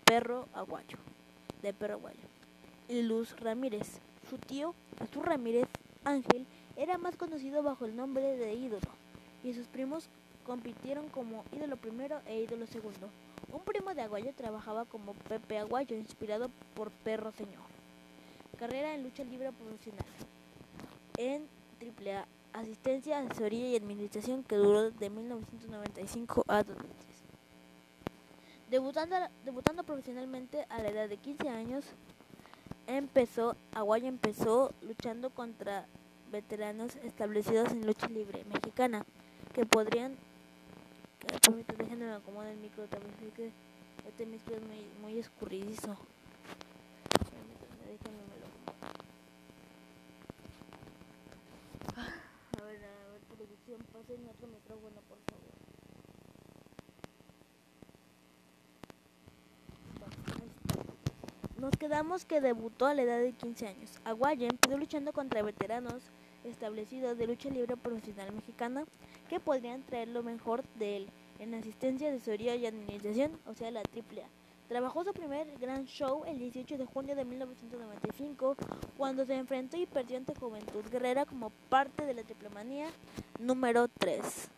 Speaker 1: Perro Aguayo, de Perro Aguayo. Luz Ramírez. Su tío, Jesús Ramírez Ángel, era más conocido bajo el nombre de Ídolo, y sus primos compitieron como ídolo primero e ídolo segundo. Un primo de Aguayo trabajaba como Pepe Aguayo, inspirado por Perro Señor. Carrera en lucha libre profesional. En AAA, asistencia, asesoría y administración que duró de 1995 a 2003. Debutando, debutando profesionalmente a la edad de 15 años, empezó, Aguayo empezó luchando contra veteranos establecidos en lucha libre mexicana que podrían Permítame, déjenme acomodar el micro también. Es que este micro es muy, muy escurridizo. Permítanme, déjenme me lo A ver, a ver, producción, pasen otro micrófono, por favor. Nos quedamos que debutó a la edad de 15 años. Aguayo empezó luchando contra veteranos establecidos de lucha libre profesional mexicana que podrían traer lo mejor de él en asistencia, asesoría y administración, o sea, la AAA. Trabajó su primer gran show el 18 de junio de 1995, cuando se enfrentó y perdió ante Juventud Guerrera como parte de la Triple Manía número 3.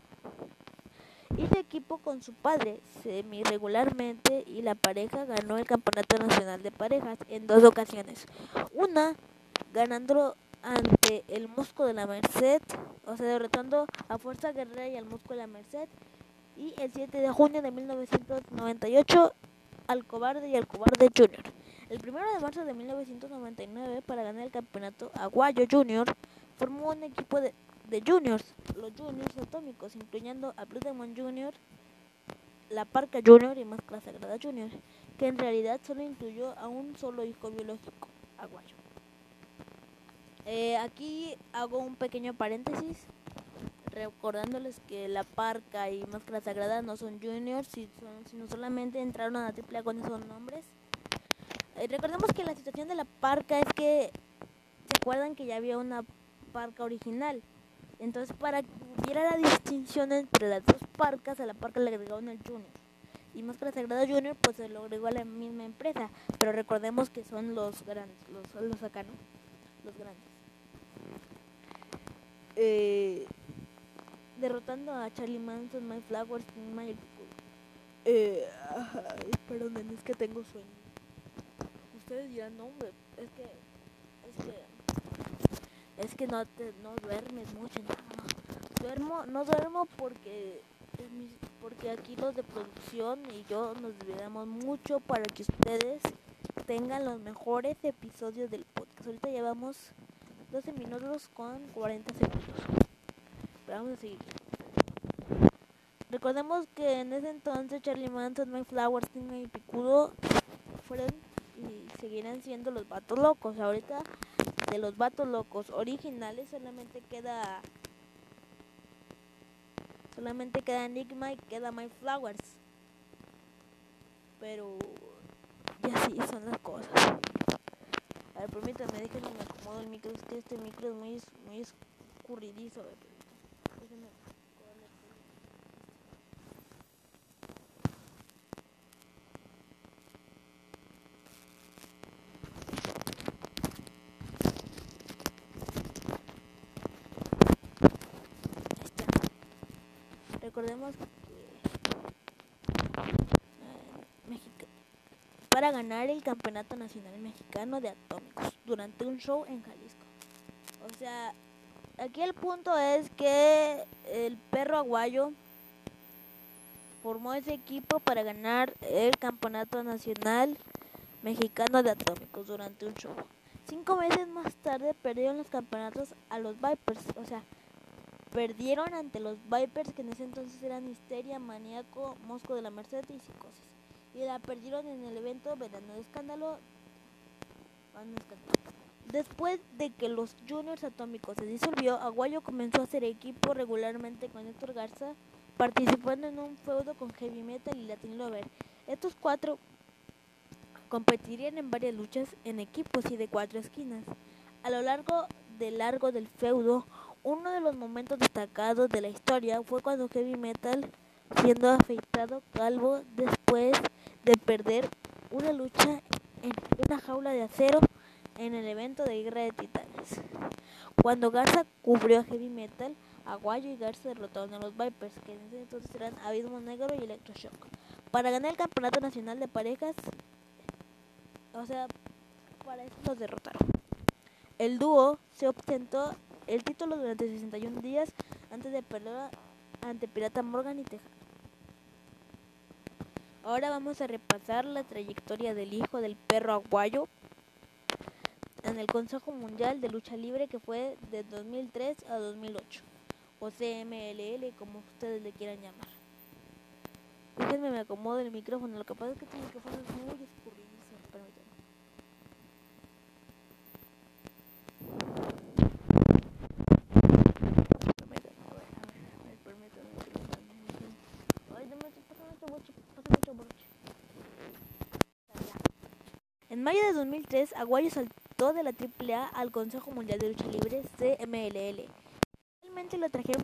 Speaker 1: Hizo equipo con su padre semi regularmente y la pareja ganó el Campeonato Nacional de Parejas en dos ocasiones. Una ganándolo ante el Musco de la Merced, o sea, derrotando a Fuerza Guerrera y al Musco de la Merced, y el 7 de junio de 1998 al Cobarde y al Cobarde Junior. El 1 de marzo de 1999, para ganar el campeonato Aguayo Junior, formó un equipo de, de juniors, los juniors atómicos, incluyendo a Blue Demon Junior, la Parca Junior y Máscara Sagrada Junior, que en realidad solo incluyó a un solo hijo biológico, Aguayo. Eh, aquí hago un pequeño paréntesis recordándoles que La Parca y Máscara Sagrada no son juniors, sino solamente entraron a la triple con esos nombres. Eh, recordemos que la situación de La Parca es que, ¿se acuerdan que ya había una Parca original? Entonces, para que hubiera la distinción entre las dos parcas, a la parca le agregaron el Junior. Y Máscara Sagrada Junior, pues se lo agregó a la misma empresa. Pero recordemos que son los grandes, los, los acá, ¿no? Los grandes. Eh, derrotando a Charlie Manson, My Flowers, My... Eh, perdón, es que tengo sueño. Ustedes dirán, no, hombre, es que... Es que... Es que no, te, no duermes mucho, no. Duermo, no duermo porque... Porque aquí los de producción y yo nos desviamos mucho para que ustedes tengan los mejores episodios del podcast. Ahorita llevamos 12 minutos con 40 segundos vamos a seguir. Recordemos que en ese entonces Charlie Manson, My Flowers, y Picudo fueron y seguirán siendo los vatos locos. Ahorita de los vatos locos originales solamente queda solamente queda Enigma y queda My Flowers. Pero ya así son las cosas. A ver, permítame, déjenme me acomodo el micro, es que este micro es muy, muy escurridizo. Eh, para ganar el campeonato nacional mexicano de atómicos durante un show en Jalisco. O sea, aquí el punto es que el perro aguayo formó ese equipo para ganar el Campeonato Nacional Mexicano de Atómicos durante un show. Cinco meses más tarde perdieron los campeonatos a los Vipers, o sea, perdieron ante los Vipers que en ese entonces eran Histeria, Maníaco, Mosco de la Merced y Psicosis. Y la perdieron en el evento Verano de Escándalo. Después de que los Juniors Atómicos se disolvió, Aguayo comenzó a hacer equipo regularmente con Héctor Garza, participando en un feudo con Heavy Metal y Latin Lover. Estos cuatro competirían en varias luchas en equipos y de cuatro esquinas. A lo largo del largo del feudo, uno de los momentos destacados de la historia fue cuando Heavy Metal, siendo afeitado calvo después de perder una lucha en una jaula de acero en el evento de Guerra de Titanes. Cuando Garza cubrió a Heavy Metal, Aguayo y Garza derrotaron a los Vipers, que en ese entonces eran Abismo Negro y Electroshock, para ganar el Campeonato Nacional de Parejas o sea, para eso los derrotaron. El dúo se ostentó el título durante 61 días antes de perder ante Pirata Morgan y Tejano. Ahora vamos a repasar la trayectoria del hijo del perro aguayo en el Consejo Mundial de Lucha Libre que fue de 2003 a 2008 o CMLL como ustedes le quieran llamar. Déjenme me acomodo el micrófono, lo que pasa es que este micrófono es muy En mayo de 2003, Aguayo saltó de la AAA al Consejo Mundial de Lucha Libre, CMLL. Finalmente lo trajeron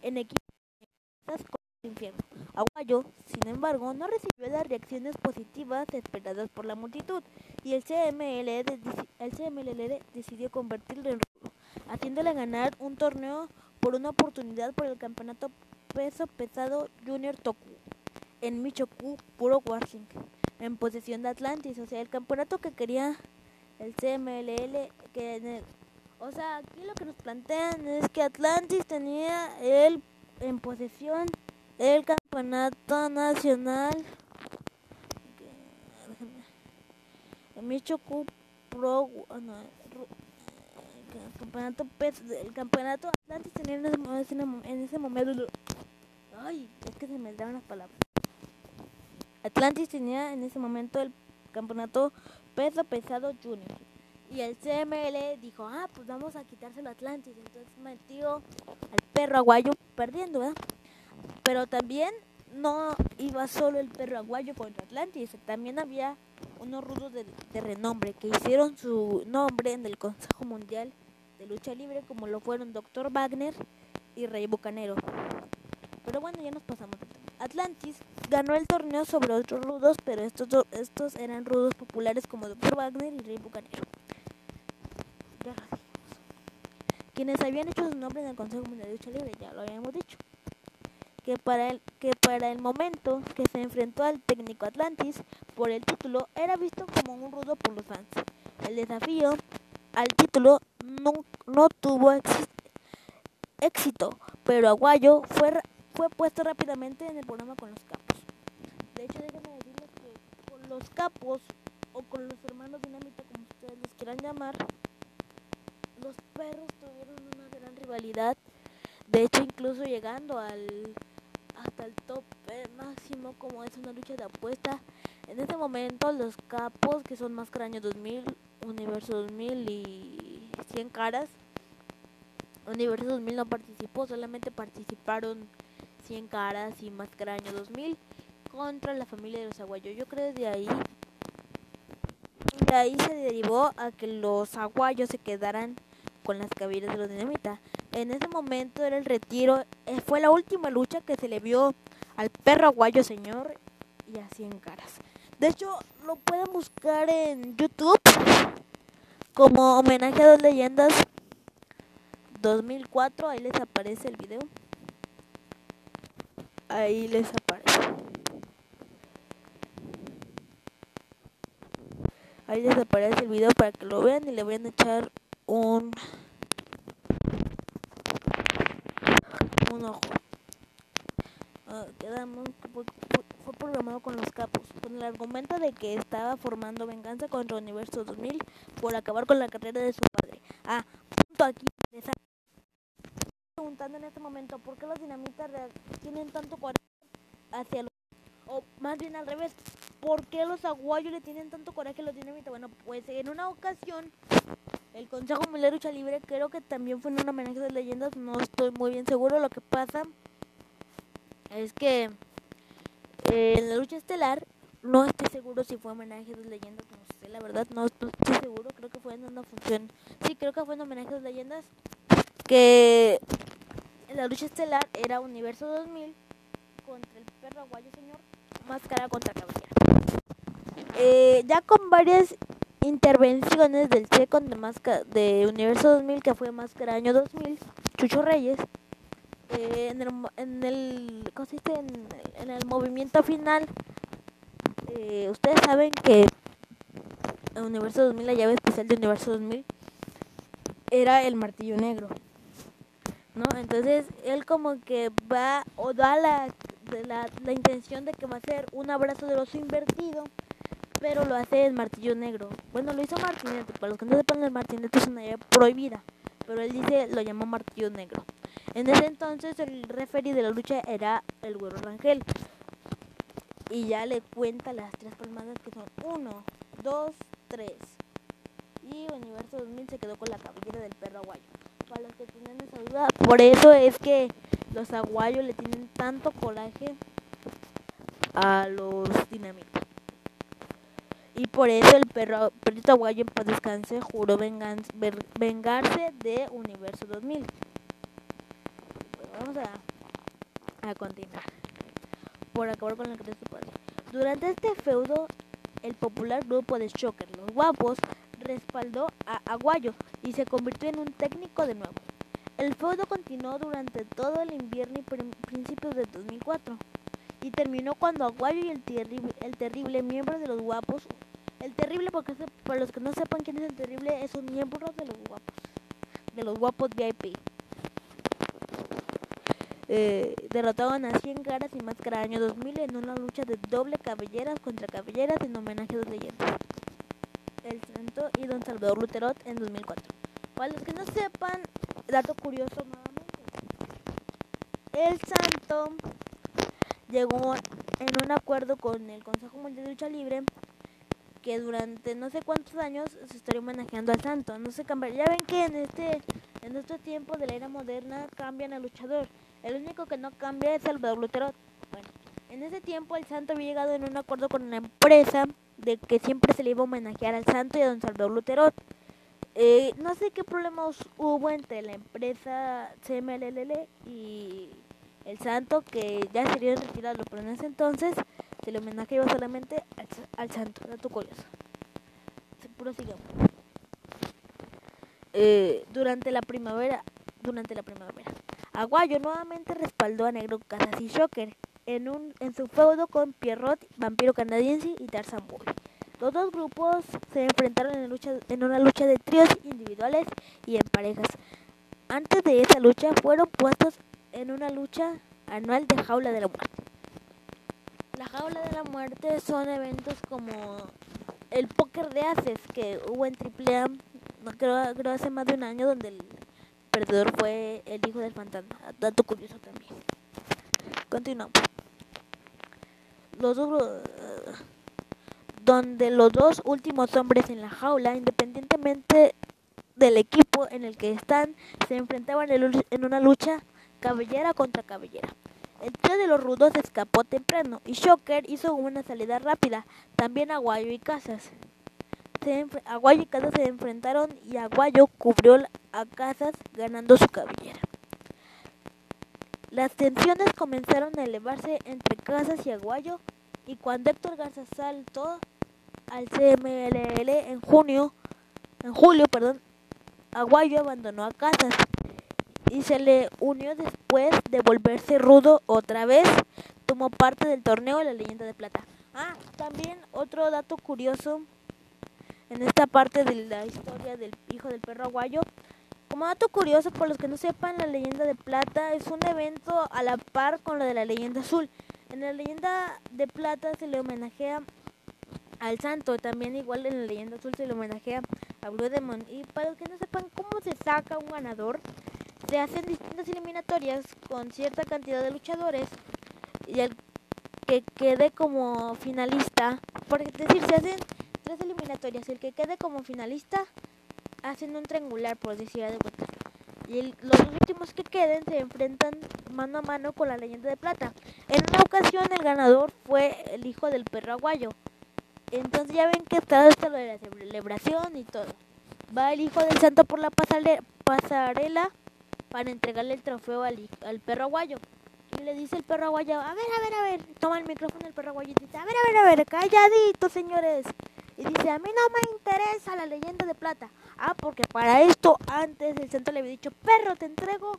Speaker 1: en equipos con el infierno. Aguayo, sin embargo, no recibió las reacciones positivas esperadas por la multitud y el CMLL, decidió convertirlo en rudo, haciéndole ganar un torneo por una oportunidad por el campeonato peso pesado Junior Toku en Michoku Puro Washington en posesión de Atlantis, o sea, el campeonato que quería el CMLL, que o sea, aquí lo que nos plantean es que Atlantis tenía el en posesión el campeonato nacional. Michoku Pro no, el campeonato el campeonato Atlantis tenía en ese, en ese momento ay es que se me dan las palabras Atlantis tenía en ese momento el campeonato peso pesado junior. Y el CML dijo, ah, pues vamos a quitárselo a Atlantis. Entonces metió al perro aguayo perdiendo. Pero también no iba solo el perro aguayo contra Atlantis. También había unos rudos de, renombre que hicieron su nombre en el Consejo Mundial de Lucha Libre, como lo fueron Dr. Wagner y Rey Bucanero. Pero bueno, ya nos pasamos Atlantis ganó el torneo sobre otros rudos, pero estos, estos eran rudos populares como Dr. Wagner y Rey Bucanero. Quienes habían hecho su nombre en el Consejo Mundial de Lucha Libre, ya lo habíamos dicho. Que para, el, que para el momento que se enfrentó al técnico Atlantis por el título era visto como un rudo por los fans. El desafío al título no, no tuvo éxito, pero Aguayo fue fue puesto rápidamente en el programa con los capos. De hecho, déjenme decirles que con los capos o con los hermanos dinamita, como ustedes los quieran llamar, los perros tuvieron una gran rivalidad. De hecho, incluso llegando al hasta el tope máximo, como es una lucha de apuesta. En este momento, los capos, que son más Año 2000, Universo 2000 y 100 caras, Universo 2000 no participó, solamente participaron 100 caras y Máscara Año 2000 contra la familia de los aguayos. Yo creo que de ahí de ahí se derivó a que los aguayos se quedaran con las caballeras de los dinamita. En ese momento era el retiro, eh, fue la última lucha que se le vio al perro aguayo señor y a 100 caras. De hecho, lo pueden buscar en YouTube como homenaje a dos leyendas 2004, ahí les aparece el video ahí les aparece. Ahí les aparece el video para que lo vean y le voy a echar un un ojo. Ah, quedamos fue, fue programado con los capos, con el argumento de que estaba formando venganza contra Universo 2000 por acabar con la carrera de su padre. Ah, punto aquí preguntando en este momento por qué los dinamitas tienen tanto coraje hacia los o más bien al revés, ¿por qué los aguayos le tienen tanto coraje a los dinamitas? Bueno, pues en una ocasión el Consejo Mundial de Lucha Libre creo que también fue en un homenaje de leyendas, no estoy muy bien seguro. Lo que pasa es que eh, en la lucha estelar no estoy seguro si fue homenaje de leyendas, no sé, la verdad no estoy seguro, creo que fue en una función. Sí, creo que fue en homenaje de leyendas que la lucha estelar era Universo 2000 contra el perro aguayo señor, máscara contra caballera. Eh, ya con varias intervenciones del Second de, de Universo 2000, que fue Máscara Año 2000, Chucho Reyes, eh, en, el, en, el, consiste en, el movimiento final. Eh, ustedes saben que Universo 2000, la llave especial de Universo 2000, era el martillo negro. ¿No? Entonces él como que va o da la, la, intención de que va a ser un abrazo de oso invertido pero lo hace el martillo negro. Bueno, lo hizo Martinete, para los que no sepan, el Martinete es una idea prohibida, pero él dice, lo llamó martillo negro. En ese entonces el referee de la lucha era el güero Rangel. Y ya le cuenta las tres palmadas que son uno, dos, tres. Y Universo 2000 se quedó con la cabellera del perro aguayo. Para los que tienen esa duda, por eso es que los aguayos le tienen tanto coraje a los dinamitas. Y por eso el perro, perrito aguayo en paz descanse juró vengan, ver, vengarse de Universo 2000. Bueno, vamos a, a continuar. Por acabar con la padre. Durante este feudo, el popular grupo de Shocker, los guapos, respaldó a Aguayo y se convirtió en un técnico de nuevo. El feudo continuó durante todo el invierno y principios de 2004 y terminó cuando Aguayo y el terrible, el terrible miembro de los guapos el terrible, porque para los que no sepan quién es el terrible, es un miembro de los guapos. De los guapos VIP. Eh, derrotaban a 100 caras y máscara año 2000 en una lucha de doble cabelleras contra cabelleras en homenaje a dos leyendas. El Santo y Don Salvador Luterot en 2004. Para los que no sepan, dato curioso. El Santo llegó en un acuerdo con el Consejo Mundial de Lucha Libre que durante no sé cuántos años se estaría homenajeando al santo. No se cambia. Ya ven que en este en estos tiempos de la era moderna cambian al luchador. El único que no cambia es Salvador Lutero. Bueno, en ese tiempo el santo había llegado en un acuerdo con una empresa de que siempre se le iba a homenajear al santo y a don Salvador Lutero. Eh, no sé qué problemas hubo entre la empresa CMLL y el santo que ya sería retirado, pero en ese entonces el homenaje iba solamente al, santo, dato curioso. Prosigamos. Eh, durante la primavera, durante la primavera, Aguayo nuevamente respaldó a Negro Casas y Shocker en, un, en su feudo con Pierrot, Vampiro Canadiense y Tarzan Boy. Los dos grupos se enfrentaron en, lucha, en una lucha de tríos individuales y en parejas. Antes de esa lucha fueron puestos en una lucha anual de Jaula de la Muerte. La jaula de la muerte son eventos como el póker de haces que hubo en AAA, no creo, creo hace más de un año, donde el perdedor fue el hijo del fantasma. Dato curioso también. Continuamos. Dos, donde los dos últimos hombres en la jaula, independientemente del equipo en el que están, se enfrentaban en una lucha cabellera contra cabellera. El trío de los rudos escapó temprano y Shocker hizo una salida rápida. También Aguayo y. Aguayo y Casas se enfrentaron y Aguayo cubrió a Casas ganando su cabellera. Las tensiones comenzaron a elevarse entre Casas y Aguayo y cuando Héctor Garza saltó al CMLL en junio, en julio, perdón, Aguayo abandonó a Casas y se le unió después de volverse rudo otra vez. Tomó parte del torneo de la leyenda de plata. Ah, también otro dato curioso en esta parte de la historia del hijo del perro aguayo. Como dato curioso, por los que no sepan, la leyenda de plata es un evento a la par con la de la leyenda azul. En la leyenda de plata se le homenajea al santo, también igual en la leyenda azul se le homenajea a Blue Demon. Y para los que no sepan cómo se saca un ganador, se hacen distintas eliminatorias con cierta cantidad de luchadores y el que quede como finalista, por decir, se hacen tres eliminatorias, el que quede como finalista hacen un triangular, por decir de vuelta. Y los últimos que queden se enfrentan mano a mano con la leyenda de plata. En una ocasión el ganador fue el hijo del perro aguayo. Entonces ya ven que está esto lo de la celebración y todo. Va el hijo del santo por la pasarela para entregarle el trofeo al, al perro aguayo. Y le dice el perro aguayo, a ver, a ver, a ver, toma el micrófono el perro aguayo y dice, a ver, a ver, a ver, calladito señores. Y dice, a mí no me interesa la leyenda de plata. Ah, porque para esto antes el santo le había dicho, perro, te entrego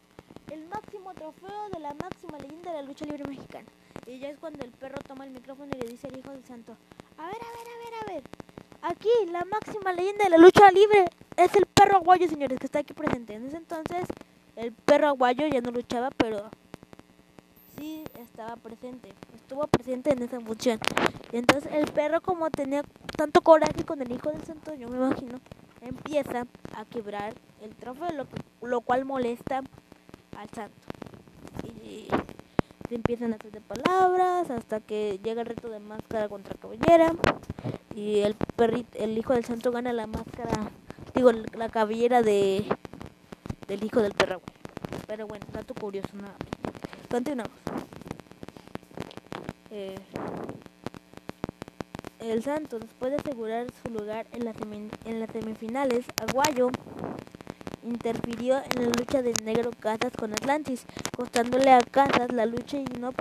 Speaker 1: el máximo trofeo de la máxima leyenda de la lucha libre mexicana. Y ya es cuando el perro toma el micrófono y le dice al hijo del santo, a ver, a ver, a ver, a ver. Aquí la máxima leyenda de la lucha libre es el perro aguayo, señores, que está aquí presente. En ese entonces el perro aguayo ya no luchaba, pero sí estaba presente, estuvo presente en esa función. Y entonces el perro como tenía tanto coraje con el hijo del santo, yo me imagino, empieza a quebrar el trofeo, lo, lo cual molesta al santo. Y se empiezan a hacer de palabras hasta que llega el reto de máscara contra cabellera y el perrito, el hijo del santo gana la máscara, digo la cabellera de del hijo del perro. Pero bueno, dato curioso, nada. Continuamos. Eh, el Santo, después de asegurar su lugar en, las semifinales, Aguayo interfirió en la lucha de Negro Casas con Atlantis, costándole a Casas la lucha y no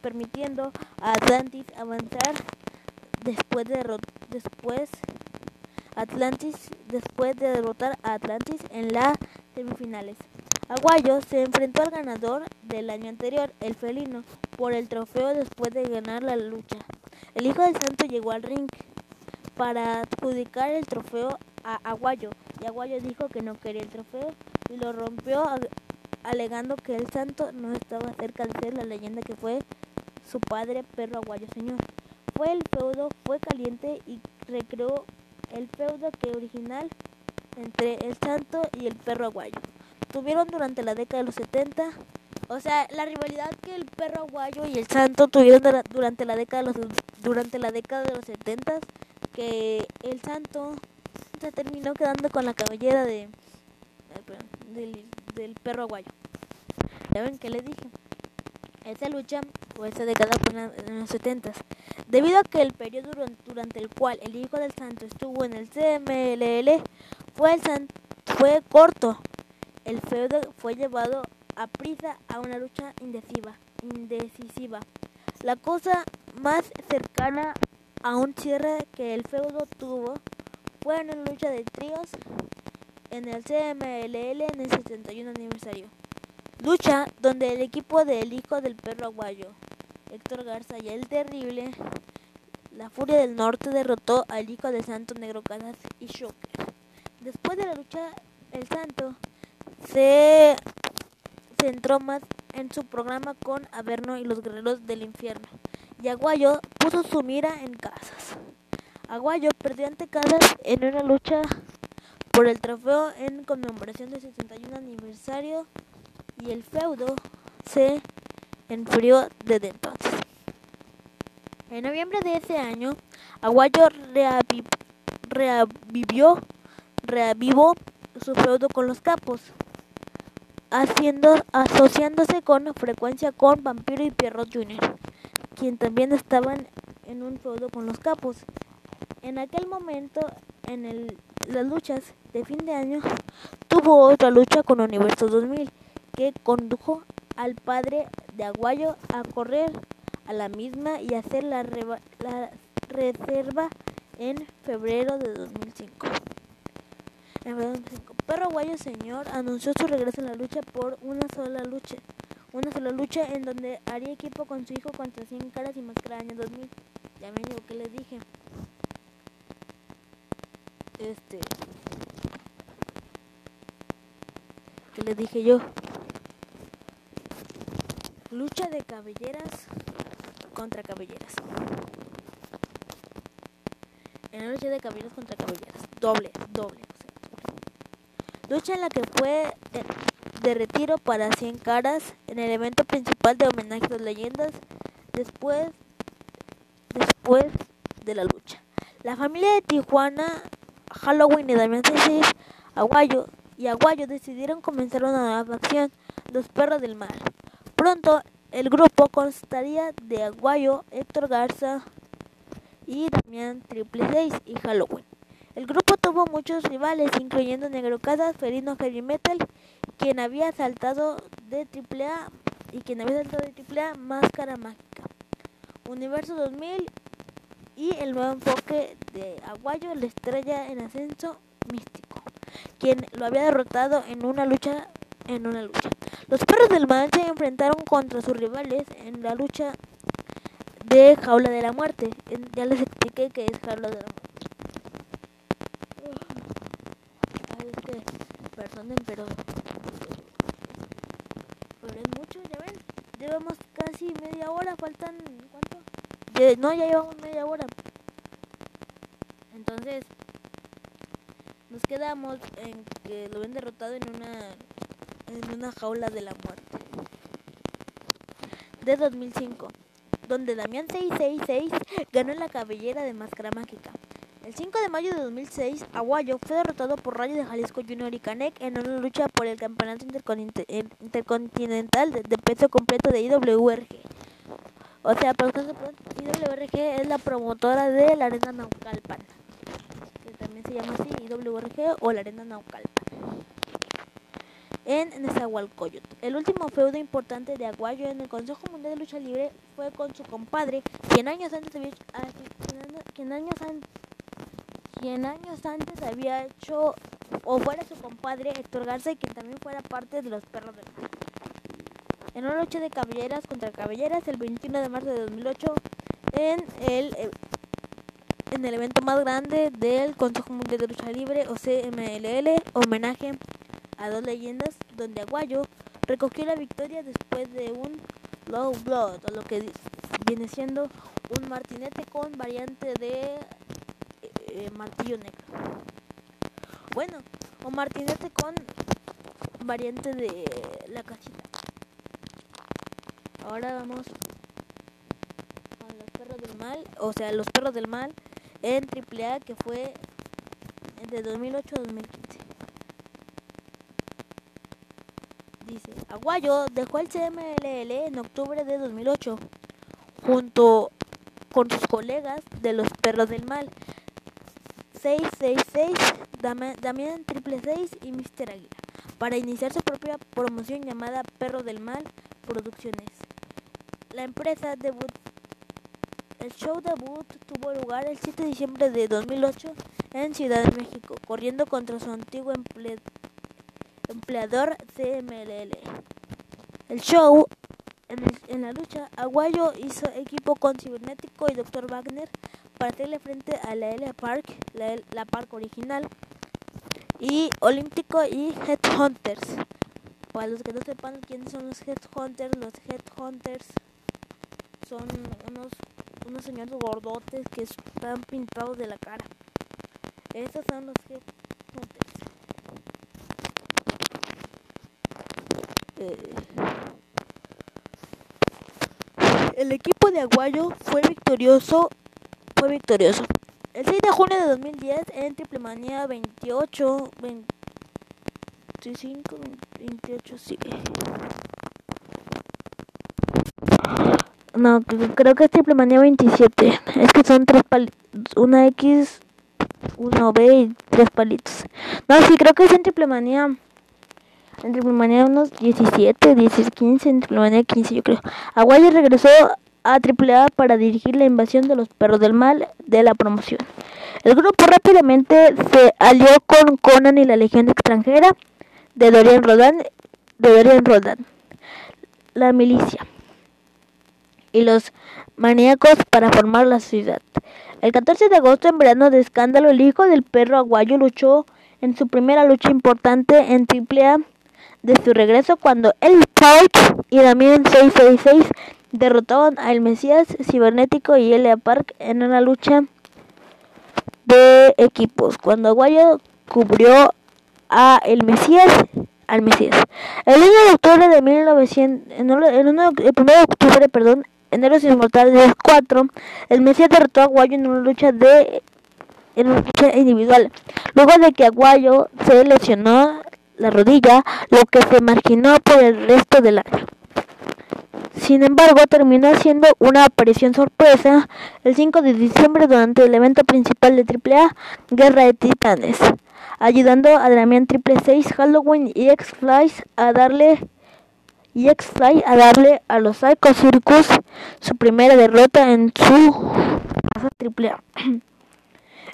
Speaker 1: permitiendo a Atlantis avanzar después de después después de derrotar a Atlantis en las semifinales. Aguayo se enfrentó al ganador del año anterior, el felino, por el trofeo después de ganar la lucha. El hijo del santo llegó al ring para adjudicar el trofeo a Aguayo y Aguayo dijo que no quería el trofeo y lo rompió alegando que el santo no estaba cerca de ser la leyenda que fue su padre perro Aguayo señor. Fue el feudo, fue caliente y recreó el feudo que original entre el santo y el perro aguayo. Tuvieron durante la década de los 70, o sea, la rivalidad que el perro aguayo y el santo tuvieron durante la década de los, durante la década de los 70, que el santo se terminó quedando con la cabellera de, del, perro aguayo. ¿Ya que les dije? Esa lucha o esa década fue en los 70 Debido a que el periodo durante el cual el hijo del santo estuvo en el CMLL fue, el fue corto, el feudo fue llevado a prisa a una lucha indecisiva. indecisiva. La cosa más cercana a un cierre que el feudo tuvo fue en una lucha de tríos en el CMLL en el 71 aniversario. Lucha donde el equipo del hijo del perro aguayo, Héctor Garza y el terrible, la Furia del Norte derrotó al hijo de Santo Negro Casas y Shocker. Después de la lucha, el Santo se centró más en su programa con Averno y los Guerreros del Infierno. Y Aguayo puso su mira en Casas. Aguayo perdió ante Casas en una lucha por el trofeo en conmemoración del 61 aniversario y el feudo se enfrió desde entonces. En noviembre de ese año, Aguayo reavivió, reavivó su feudo con los capos, haciendo, asociándose con frecuencia con Vampiro y Pierrot Jr., quien también estaban en un feudo con los capos. En aquel momento, en el, las luchas de fin de año, tuvo otra lucha con Universo 2000, que condujo al padre de Aguayo a correr a la misma y hacer la, reba, la reserva en febrero de 2005. En febrero de 2005 paraguayo señor anunció su regreso a la lucha por una sola lucha. Una sola lucha en donde haría equipo con su hijo contra 100 caras y máscara año 2000. Ya me digo que les dije. Este. ¿Qué les dije yo? Lucha de cabelleras contra cabelleras. En la lucha de cabelleras contra cabelleras. Doble, doble. Lucha en la que fue eh, de retiro para 100 caras en el evento principal de homenaje a las leyendas después, después de la lucha. La familia de Tijuana, Halloween y Damián 66 Aguayo y Aguayo decidieron comenzar una nueva facción, los perros del mal. Pronto el grupo constaría de Aguayo, Héctor Garza y Damián Triple Seis y Halloween. El grupo tuvo muchos rivales, incluyendo Negro Casas, Ferino Heavy Metal, quien había saltado de AAA y quien había saltado de AAA Máscara Mágica. Universo 2000 y el nuevo enfoque de Aguayo, la estrella en ascenso místico, quien lo había derrotado en una lucha en una lucha. Los perros del mal se enfrentaron contra sus rivales en la lucha de Jaula de la Muerte. Ya les expliqué que es Jaula de la Muerte. Pero, pero es mucho, ya ven. Llevamos casi media hora, faltan, ¿cuánto? no, ya llevamos media hora. Entonces, nos quedamos en que lo ven derrotado en una en una jaula de la muerte de 2005, donde Damián 666 ganó la cabellera de máscara mágica. El 5 de mayo de 2006, Aguayo fue derrotado por Rayo de Jalisco Junior y Canek en una lucha por el campeonato intercontinental de, peso completo de IWRG. O sea, para IWRG es la promotora de la Arena Naucalpan, que también se llama así, IWRG o la Arena Naucalpan. En Nezahualcóyotl. El último feudo importante de Aguayo en el Consejo Mundial de Lucha Libre fue con su compadre, quien años antes había, ah, quien años antes 100 años antes había hecho o fuera su compadre Héctor Garza y que también fuera parte de los perros del mar. En una lucha de caballeras contra caballeras el 21 de marzo de 2008 en el, eh, en el evento más grande del Consejo Mundial de Lucha Libre o CMLL, homenaje a dos leyendas donde Aguayo recogió la victoria después de un low blood, o lo que viene siendo un martinete con variante de eh, martillo negro. Bueno, o martinete con variante de la casita. Ahora vamos con los perros del mal, o sea, los perros del mal en AAA que fue de 2008 a 2015. Dice, Aguayo dejó el CMLL en octubre de 2008 junto con sus colegas de los perros del mal 666, Damián Triple 6 y Mr. Aguila, para iniciar su propia promoción llamada Perro del Mal Producciones. La empresa debut, el show debut tuvo lugar el 7 de diciembre de 2008 en Ciudad de México, corriendo contra su antiguo empleador CMLL. El show, en, en la lucha, Aguayo hizo equipo con Cibernético y Dr. Wagner para hacerle frente a la L Park, la, la Park original, y Olímpico y Headhunters. Para los que no sepan quiénes son los Headhunters, los Headhunters son unos, unos señores gordotes que están pintados de la cara. Estos son los Headhunters. Eh, el equipo de Aguayo fue victorioso fue victorioso. El 6 de junio de 2010 en Triple Manía 28, 25, 28, sí. No, creo que es Triple Manía 27. Es que son tres palitos. Una X, una B y tres palitos. No, sí, creo que es en Triple Manía. En Triple Manía unos 17, 16, 15, en Triple Manía 15 yo creo. Aguayo regresó a AAA para dirigir la invasión de los perros del mal de la promoción. El grupo rápidamente se alió con Conan y la Legión extranjera de Dorian Rodan, Rodan, la milicia y los maníacos para formar la ciudad. El 14 de agosto, en verano de escándalo, el hijo del perro aguayo luchó en su primera lucha importante en AAA de su regreso cuando el Pouch y Damien 666 derrotaron a El Mesías Cibernético y Elia Park en una lucha de equipos. Cuando Aguayo cubrió a El Mesías, al Mesías. El 1 de octubre de 1900, el 1 de octubre, perdón, en Héroes Inmortales 4, el Mesías derrotó a Aguayo en una lucha de en una lucha individual. Luego de que Aguayo se lesionó la rodilla, lo que se marginó por el resto del año. Sin embargo, terminó siendo una aparición sorpresa el 5 de diciembre durante el evento principal de AAA, Guerra de Titanes, ayudando a Damian Triple 6, Halloween y X-Flies a darle y X-Fly a darle a los Psycho Circus su primera derrota en su casa AAA.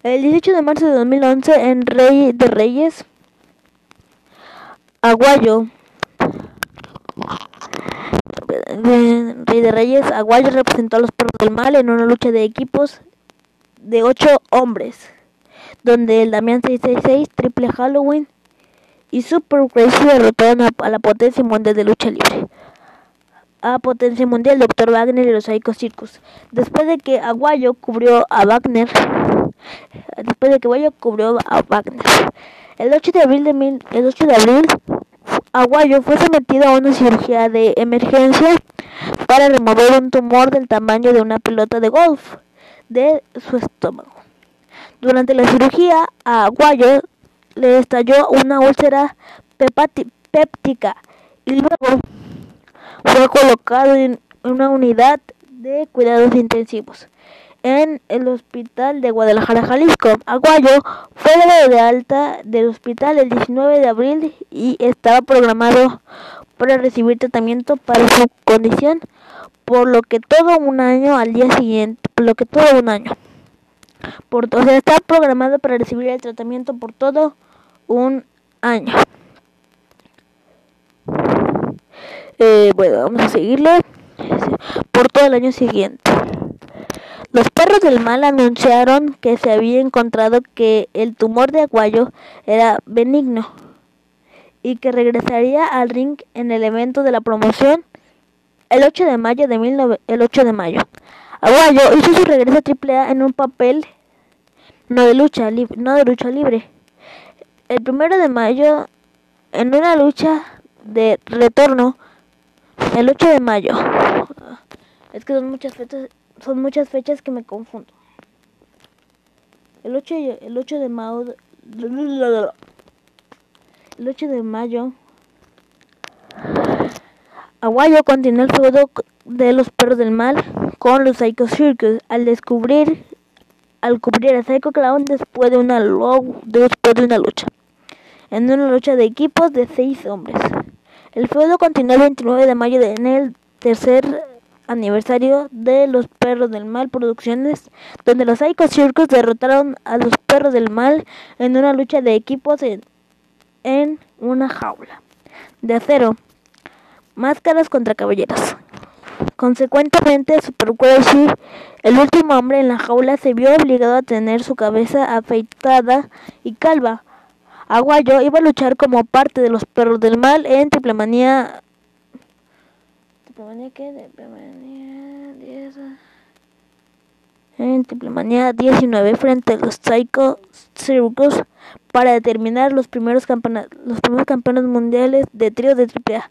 Speaker 1: El 18 de marzo de 2011 en Rey de Reyes, Aguayo Rey de Reyes, Aguayo representó a los perros del mal en una lucha de equipos de ocho hombres, donde el Damián 666, Triple Halloween y Super Crazy derrotaron a, la potencia mundial de lucha libre. A potencia mundial, Dr. Wagner y los Psycho Circus. Después de que Aguayo cubrió a Wagner, después de que Aguayo cubrió a Wagner, el 8 de abril de el 8 de abril Aguayo fue sometido a una cirugía de emergencia para remover un tumor del tamaño de una pelota de golf de su estómago. Durante la cirugía, a Aguayo le estalló una úlcera péptica y luego fue colocado en una unidad de cuidados intensivos en el hospital de Guadalajara, Jalisco. Aguayo fue de alta del hospital el 19 de abril y estaba programado para recibir tratamiento para su condición, por lo que todo un año al día siguiente, por lo que todo un año. Por, o sea, está programado para recibir el tratamiento por todo un año. Eh, bueno, vamos a seguirle por todo el año siguiente. Los perros del mal anunciaron que se había encontrado que el tumor de Aguayo era benigno y que regresaría al ring en el evento de la promoción el 8 de mayo de el 8 de mayo. Aguayo hizo su regreso a AAA en un papel no de lucha no de lucha libre. El primero de mayo en una lucha de retorno el 8 de mayo. Es que son muchas fechas son muchas fechas que me confundo. El 8, el 8 de mayo el 8 de mayo Aguayo continuó el feudo de los perros del mal con los Psycho Circus al descubrir al cubrir a Psycho Clown después de una después de una lucha en una lucha de equipos de seis hombres. El feudo continuó el 29 de mayo en el tercer aniversario de Los Perros del Mal Producciones, donde los Psycho Circus derrotaron a los Perros del Mal en una lucha de equipos en, una jaula de acero, máscaras contra caballeros. Consecuentemente, Super Crazy, el último hombre en la jaula, se vio obligado a tener su cabeza afeitada y calva. Aguayo iba a luchar como parte de los perros del mal en Triplemanía en Triplemanía 19 frente a los Psycho Circus para determinar los primeros, los primeros campeones mundiales de trío de AAA,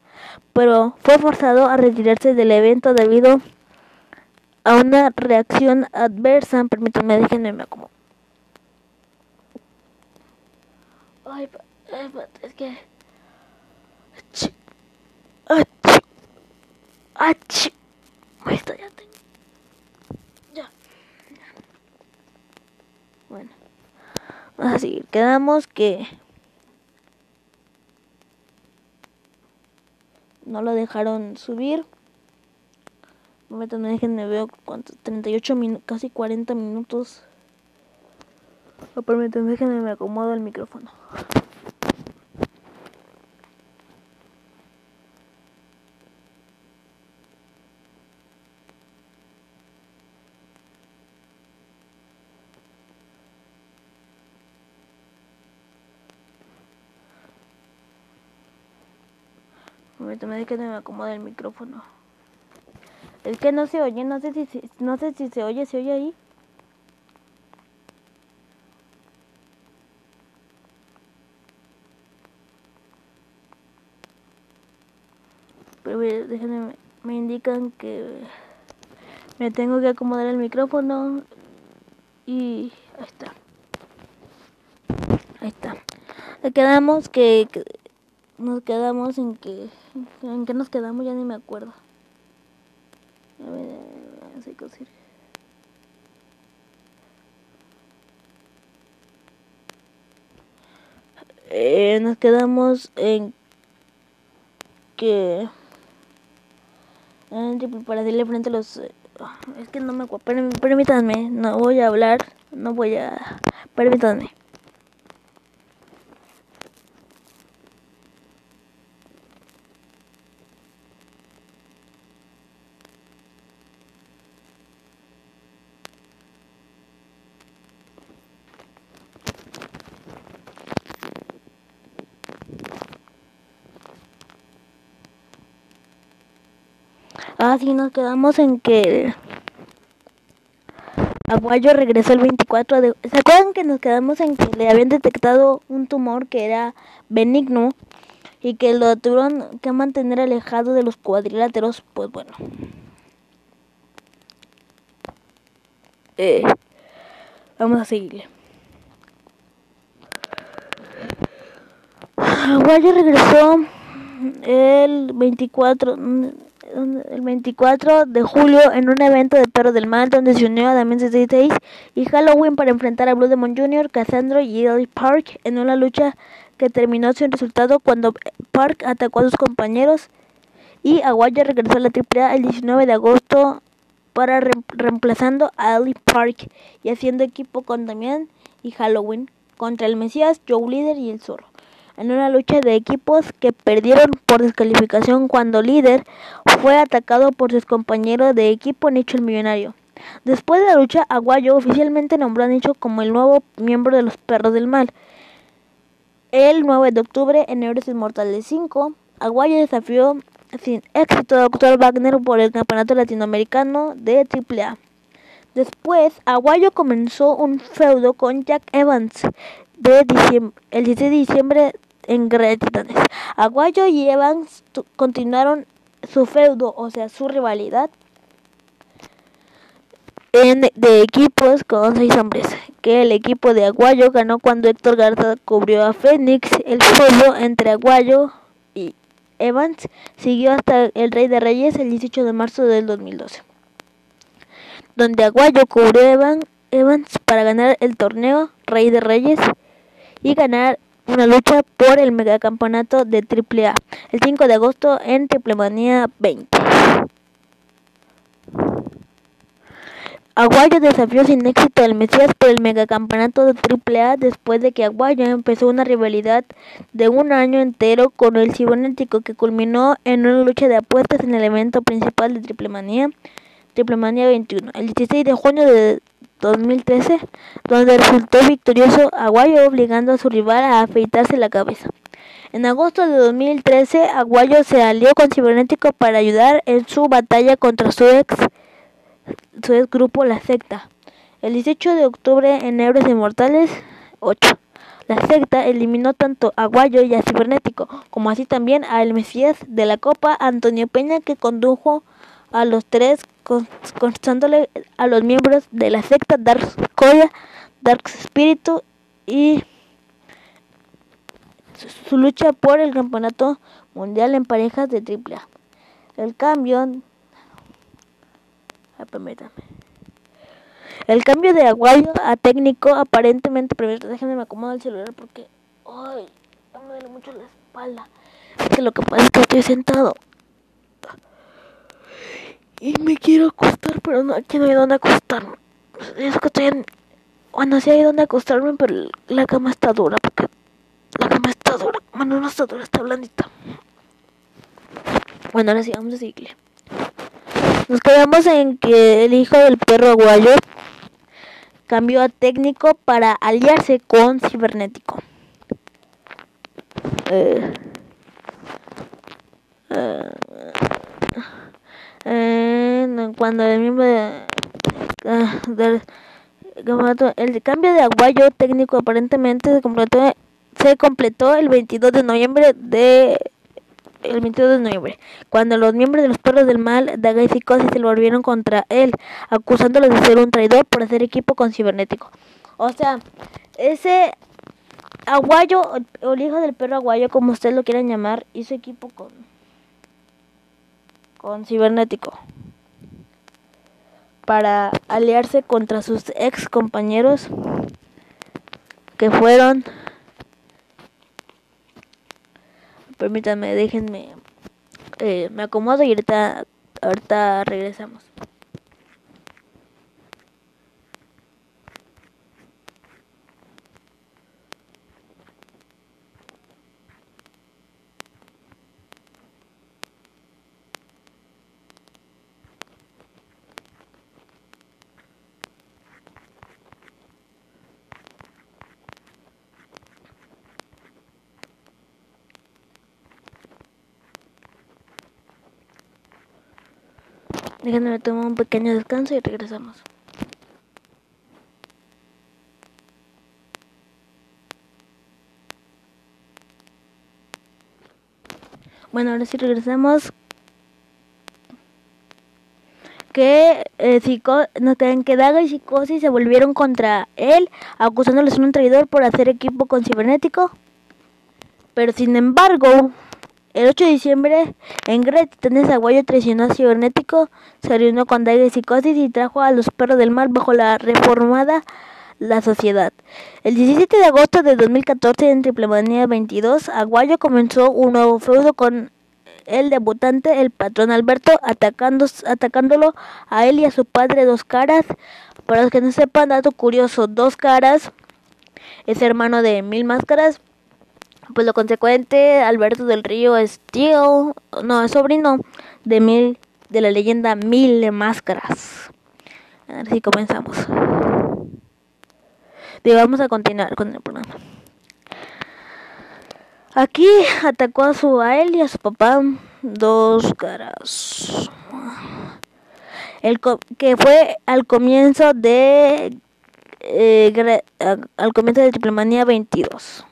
Speaker 1: pero fue forzado a retirarse del evento debido a una reacción adversa. Permítanme, déjenme me acomodo. Ay, es que... ¡Ach! Esto ya tengo. Ya. Bueno. Vamos a seguir. Quedamos que. No lo dejaron subir. Momento, no déjenme veo cuántos. 38 minutos, casi 40 minutos. Permítanme, déjenme me acomodo el micrófono. Me que me acomoda el micrófono. Es que no se oye, no sé si, no sé si se oye, se oye ahí. Pero déjenme, me indican que me tengo que acomodar el micrófono y ahí está. Ahí está. Le quedamos que, nos quedamos en que en que nos quedamos ya ni me acuerdo. A ver, así cosir. Eh, nos quedamos en que para hacerle frente a los es que no me acuerdo permítanme no voy a hablar no voy a permítanme Sí, nos quedamos en que Aguayo regresó el 24 de... ¿Se acuerdan que nos quedamos en que le habían detectado un tumor que era benigno y que lo tuvieron que mantener alejado de los cuadriláteros? Pues bueno. Eh, vamos a seguirle. Aguayo regresó el 24 el 24 de julio en un evento de Perro del Mal donde se unió a Damien 66 y Halloween para enfrentar a Blue Demon Jr., Cassandra y Ellie Park en una lucha que terminó sin resultado cuando Park atacó a sus compañeros y Aguaya regresó a la AAA el 19 de agosto para reemplazando a Ellie Park y haciendo equipo con Damien y Halloween contra el Mesías, Joe Líder y el Zorro en una lucha de equipos que perdieron por descalificación cuando Líder fue atacado por sus compañeros de equipo Nicho el Millonario. Después de la lucha, Aguayo oficialmente nombró a Nicho como el nuevo miembro de los Perros del Mal. El 9 de octubre, en Héroes Inmortales 5, Aguayo desafió sin éxito a Dr. Wagner por el Campeonato Latinoamericano de AAA. Después, Aguayo comenzó un feudo con Jack Evans el 16 de diciembre en Guerra Titanes. Aguayo y Evans continuaron su feudo, o sea, su rivalidad en, de equipos con seis hombres, que el equipo de Aguayo ganó cuando Héctor Garza cubrió a Fénix. El feudo entre Aguayo y Evans siguió hasta el Rey de Reyes el 18 de marzo del 2012, donde Aguayo cubrió a Evans para ganar el torneo Rey de Reyes y ganar una lucha por el megacampeonato de AAA el 5 de agosto en Triplemanía 20. Aguayo desafió sin éxito al Mesías por el megacampeonato de AAA después de que Aguayo empezó una rivalidad de un año entero con el cibernético que culminó en una lucha de apuestas en el evento principal de Triplemanía, Triplemanía 21, el 16 de junio de 2013, donde resultó victorioso Aguayo obligando a su rival a afeitarse la cabeza. En agosto de 2013, Aguayo se alió con Cibernético para ayudar en su batalla contra su ex, su ex grupo La Secta. El 18 de octubre en Héroes Inmortales 8. La secta eliminó tanto a Aguayo y a Cibernético, como así también a El Mesías de la Copa Antonio Peña que condujo a los tres constándole a los miembros de la secta Dark Koya, Dark Spiritu y su, lucha por el campeonato mundial en parejas de AAA. El cambio El cambio de Aguayo a técnico aparentemente previsto. Déjenme me acomodo el celular porque ay, me duele mucho la espalda. Es que lo que pasa es que estoy sentado y me quiero acostar, pero no, aquí no hay donde acostarme. Es que estoy en... Bueno, sí hay donde acostarme, pero la cama está dura, porque la cama está dura. Bueno, no está dura, está blandita. Bueno, ahora sí, vamos a seguirle. Nos quedamos en que el hijo del perro aguayo cambió a técnico para aliarse con cibernético. Eh, eh, cuando el miembro ah, del el cambio de aguayo técnico aparentemente se completó, se completó el 22 de noviembre de el 22 de noviembre, cuando los miembros de los perros del mal, Daga y Psicosis, se volvieron contra él, acusándolo de ser un traidor por hacer equipo con cibernético. O sea, ese aguayo, o el hijo del perro aguayo, como ustedes lo quieran llamar, hizo equipo con, con cibernético para aliarse contra sus ex compañeros que fueron. Permítanme déjenme eh, me acomodo y ahorita ahorita regresamos Déjenme tomar un pequeño descanso y regresamos. Bueno, ahora sí regresamos. Que eh, no tienen que Daga y Psicosis se volvieron contra él, acusándole de un traidor por hacer equipo con Cibernético. Pero sin embargo, el 8 de diciembre, en Titanes Aguayo traicionó a Cibernético, se reunió con y Psicosis y trajo a los perros del mar bajo la reformada la sociedad. El 17 de agosto de 2014, en Triplemanía 22, Aguayo comenzó un nuevo feudo con el debutante, el patrón Alberto, atacando, atacándolo a él y a su padre Dos Caras. Para los que no sepan, dato curioso, Dos Caras es hermano de Mil Máscaras, pues lo consecuente, Alberto del Río es tío, no, es sobrino de mil, de la leyenda Mil de Máscaras. Así comenzamos. Y vamos a continuar con el programa. Aquí atacó a su a él y a su papá dos caras. El que fue al comienzo de eh, al comienzo de Triplemanía 22.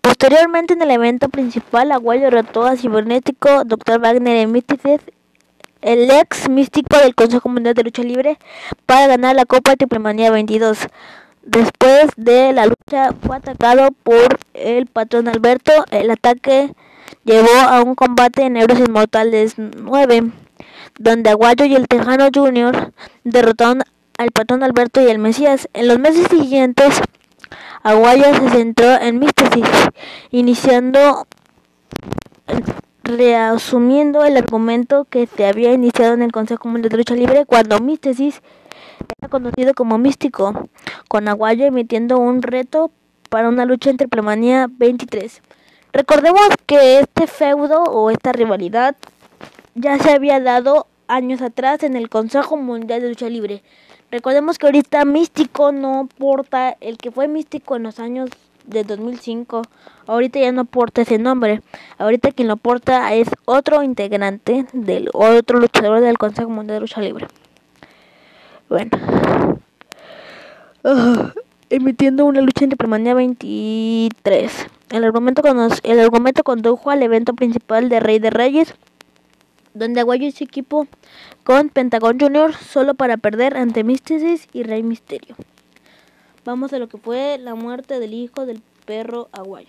Speaker 1: Posteriormente, en el evento principal, Aguayo derrotó a Cibernético, Dr. Wagner Mysticis, el ex místico del Consejo Mundial de Lucha Libre, para ganar la Copa de Triplemanía 22. Después de la lucha, fue atacado por el patrón Alberto. El ataque llevó a un combate en Euros Inmortales 9, donde Aguayo y el Tejano Jr. derrotaron al patrón Alberto y el Mesías. En los meses siguientes, Aguayo se centró en Místesis, iniciando, reasumiendo el argumento que se había iniciado en el Consejo Mundial de Lucha Libre cuando Místesis era conocido como místico, con Aguayo emitiendo un reto para una lucha entre Plemanía 23. Recordemos que este feudo o esta rivalidad ya se había dado años atrás en el Consejo Mundial de Lucha Libre. Recordemos que ahorita Místico no porta, el que fue Místico en los años de 2005, ahorita ya no porta ese nombre. Ahorita quien lo porta es otro integrante del otro luchador del Consejo Mundial de Lucha Libre. Bueno. Ah, emitiendo una lucha entre Premanía 23. El argumento, el argumento condujo al evento principal de Rey de Reyes donde Aguayo su equipo con Pentagon Junior solo para perder ante Mysticis y Rey Misterio. Vamos a lo que fue la muerte del hijo del perro Aguayo.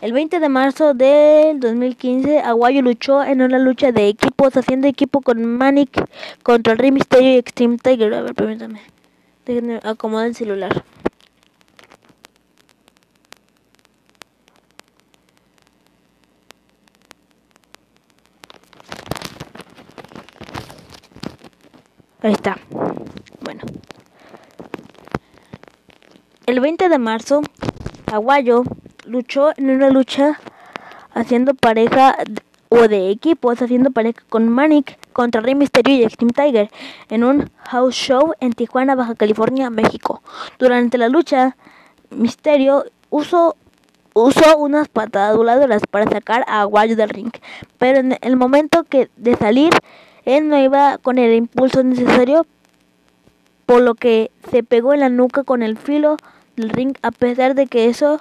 Speaker 1: El 20 de marzo del 2015, Aguayo luchó en una lucha de equipos, haciendo equipo con Manic contra el Rey Misterio y Extreme Tiger. A ver, permítame. Déjenme acomodar el celular. Ahí está. Bueno. El 20 de marzo, Aguayo luchó en una lucha haciendo pareja o de equipos, haciendo pareja con Manic contra Rey Mysterio y Extreme Tiger en un house show en Tijuana, Baja California, México. Durante la lucha, Misterio usó, usó unas patadas para sacar a Aguayo del ring, pero en el momento que de salir Él no iba con el impulso necesario, por lo que se pegó en la nuca con el filo del ring, a pesar de que eso,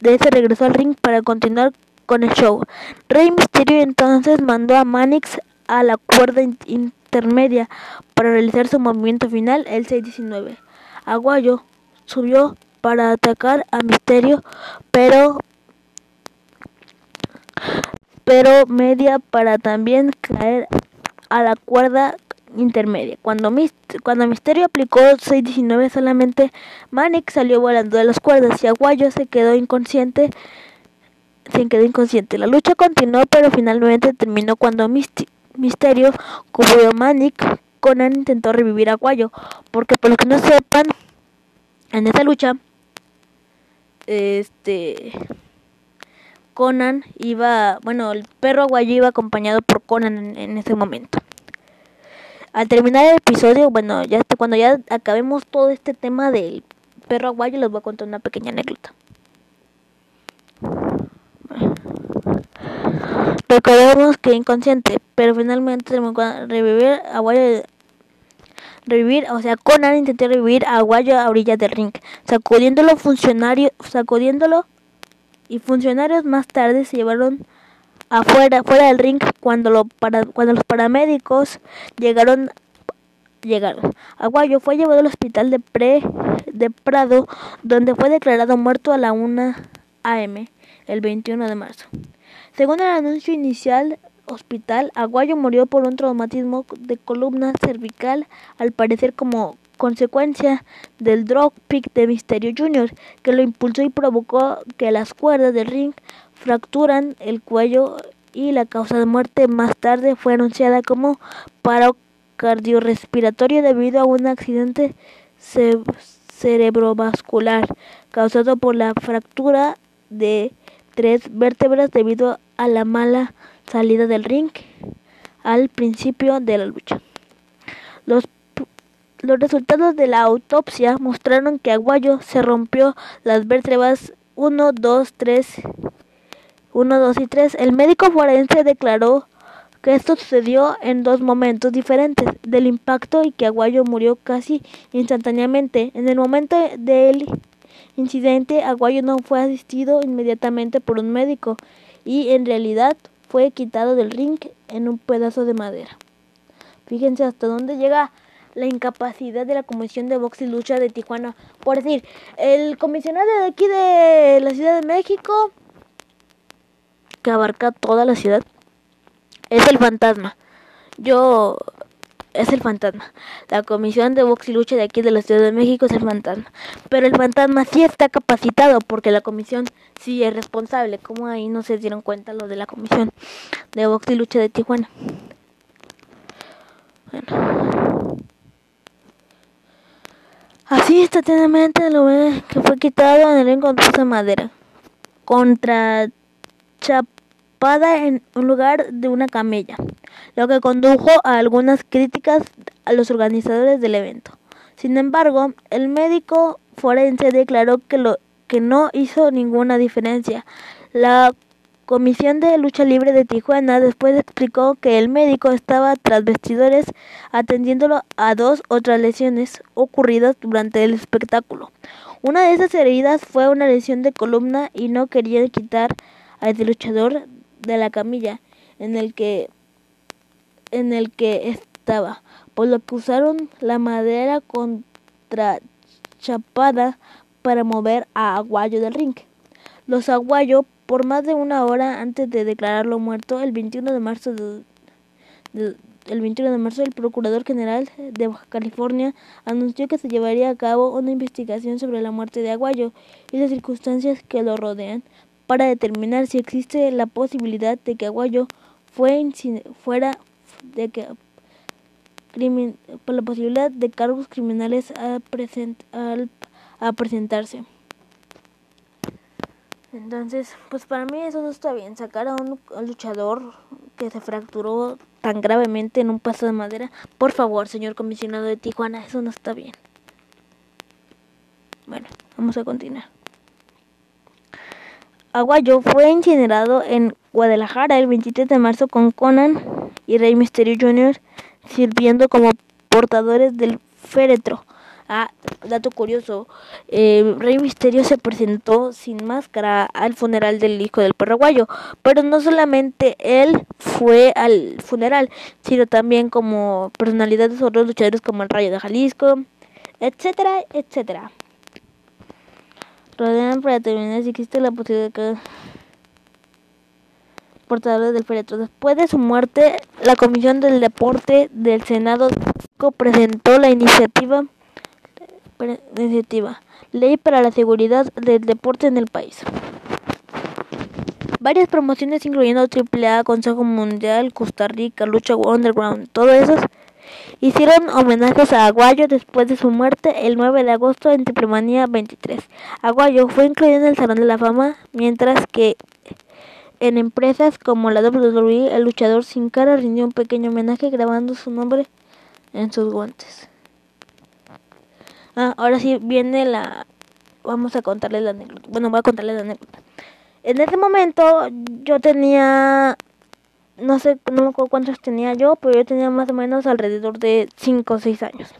Speaker 1: de eso regresó al ring para continuar con el show. Rey Mysterio entonces mandó a Manix a la cuerda intermedia para realizar su movimiento final, el 619. Aguayo subió para atacar a Misterio, pero pero media para también caer a la cuerda intermedia. Cuando, cuando Misterio aplicó 619 solamente Manic salió volando de las cuerdas y Aguayo se quedó inconsciente. Se quedó inconsciente. La lucha continuó, pero finalmente terminó cuando Misterio cubrió Manic. Conan intentó revivir a Aguayo, porque por lo que no sepan, en esa lucha, este Conan iba, bueno, el perro aguayo iba acompañado por Conan en, ese momento. Al terminar el episodio, bueno, ya cuando ya acabemos todo este tema del perro aguayo, les voy a contar una pequeña anécdota. Recordemos que inconsciente, pero finalmente revivir Aguayo revivir, o sea, Conan intentó revivir a Aguayo a orillas del ring, sacudiéndolo funcionario, sacudiéndolo y funcionarios más tarde se llevaron afuera fuera del ring cuando lo para, cuando los paramédicos llegaron llegaron. Aguayo fue llevado al hospital de Pre de Prado donde fue declarado muerto a la 1 AM el 21 de marzo. Según el anuncio inicial hospital, Aguayo murió por un traumatismo de columna cervical, al parecer como consecuencia del drop pick de Misterio Jr., que lo impulsó y provocó que las cuerdas del ring fracturan el cuello y la causa de muerte más tarde fue anunciada como paro cardiorrespiratorio debido a un accidente cerebrovascular causado por la fractura de tres vértebras debido a la mala salida del ring al principio de la lucha. Los los resultados de la autopsia mostraron que Aguayo se rompió las vértebras 1, 2, 3, 1, 2 y 3. El médico forense declaró que esto sucedió en dos momentos diferentes del impacto y que Aguayo murió casi instantáneamente. En el momento del incidente, Aguayo no fue asistido inmediatamente por un médico y en realidad fue quitado del ring en un pedazo de madera. Fíjense hasta dónde llega la incapacidad de la Comisión de Box y Lucha de Tijuana. Por decir, el comisionado de aquí de la Ciudad de México, que abarca toda la ciudad, es el fantasma. Yo es el fantasma. La comisión de box y lucha de aquí de la Ciudad de México es el fantasma. Pero el fantasma sí está capacitado porque la comisión sí es responsable. Como ahí no se dieron cuenta lo de la comisión de box y lucha de Tijuana. Bueno. Así instantáneamente lo ve que fue quitado en el encuentro de madera, contra chapada en un lugar de una camella, lo que condujo a algunas críticas a los organizadores del evento. Sin embargo, el médico forense declaró que lo que no hizo ninguna diferencia. La Comisión de Lucha Libre de Tijuana después explicó que el médico estaba tras vestidores atendiéndolo a dos otras lesiones ocurridas durante el espectáculo. Una de esas heridas fue una lesión de columna y no querían quitar al luchador de la camilla en el que en el que estaba, por lo que usaron la madera contrachapada para mover a Aguayo del ring. Los Aguayo por más de una hora antes de declararlo muerto, el 21 de marzo el 21 de marzo el Procurador General de Baja California anunció que se llevaría a cabo una investigación sobre la muerte de Aguayo y las circunstancias que lo rodean para determinar si existe la posibilidad de que Aguayo fue fuera de la posibilidad de cargos criminales a, a presentarse. Entonces, pues para mí eso no está bien. Sacar a un luchador que se fracturó tan gravemente en un paso de madera. Por favor, señor comisionado de Tijuana, eso no está bien. Bueno, vamos a continuar. Aguayo fue incinerado en Guadalajara el 23 de marzo con Conan y Rey Misterio Jr. sirviendo como portadores del féretro. Ah, dato curioso, eh, Rey Misterio se presentó sin máscara al funeral del hijo del paraguayo, pero no solamente él fue al funeral, sino también como personalidades de otros luchadores como el Rayo de Jalisco, etcétera, etcétera. Rodean para terminar si existe la posibilidad de que portadores del féretro. Después de su muerte, la Comisión del Deporte del Senado presentó la iniciativa iniciativa Ley para la Seguridad del Deporte en el país. Varias promociones incluyendo AAA, Consejo Mundial, Costa Rica, Lucha Underground, todo eso hicieron homenajes a Aguayo después de su muerte el 9 de agosto en Triplemanía 23. Aguayo fue incluido en el Salón de la Fama, mientras que en empresas como la WWE, el luchador sin cara rindió un pequeño homenaje grabando su nombre en sus guantes. Ah, ahora sí viene la... Vamos a contarles la anécdota. Bueno, voy a contarles la anécdota. En ese momento yo tenía... No sé, no me acuerdo cuántos tenía yo, pero yo tenía más o menos alrededor de 5 o 6 años.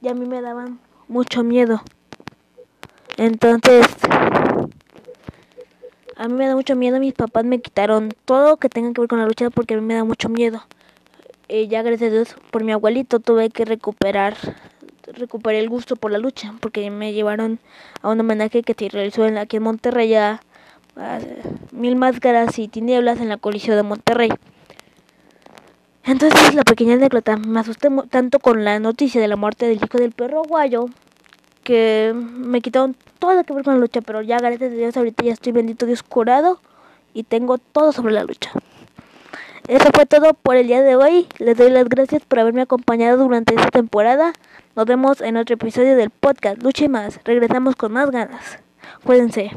Speaker 1: Y a mí me daban mucho miedo. Entonces, a mí me da mucho miedo. Mis papás me quitaron todo que tenga que ver con la lucha porque a mí me da mucho miedo. Y ya gracias a Dios, por mi abuelito tuve que recuperar recuperé el gusto por la lucha, porque me llevaron a un homenaje que se realizó en, aquí en Monterrey a, Mil Máscaras y Tinieblas en la Coliseo de Monterrey. Entonces la pequeña anécdota me asusté tanto con la noticia de la muerte del hijo del perro guayo que me quitaron todo lo que ver con la lucha, pero ya gracias a Dios ahorita ya estoy bendito Dios curado y tengo todo sobre la lucha. Eso fue todo por el día de hoy. Les doy las gracias por haberme acompañado durante esta temporada. Nos vemos en otro episodio del podcast Lucha y más. Regresamos con más ganas. Cuídense.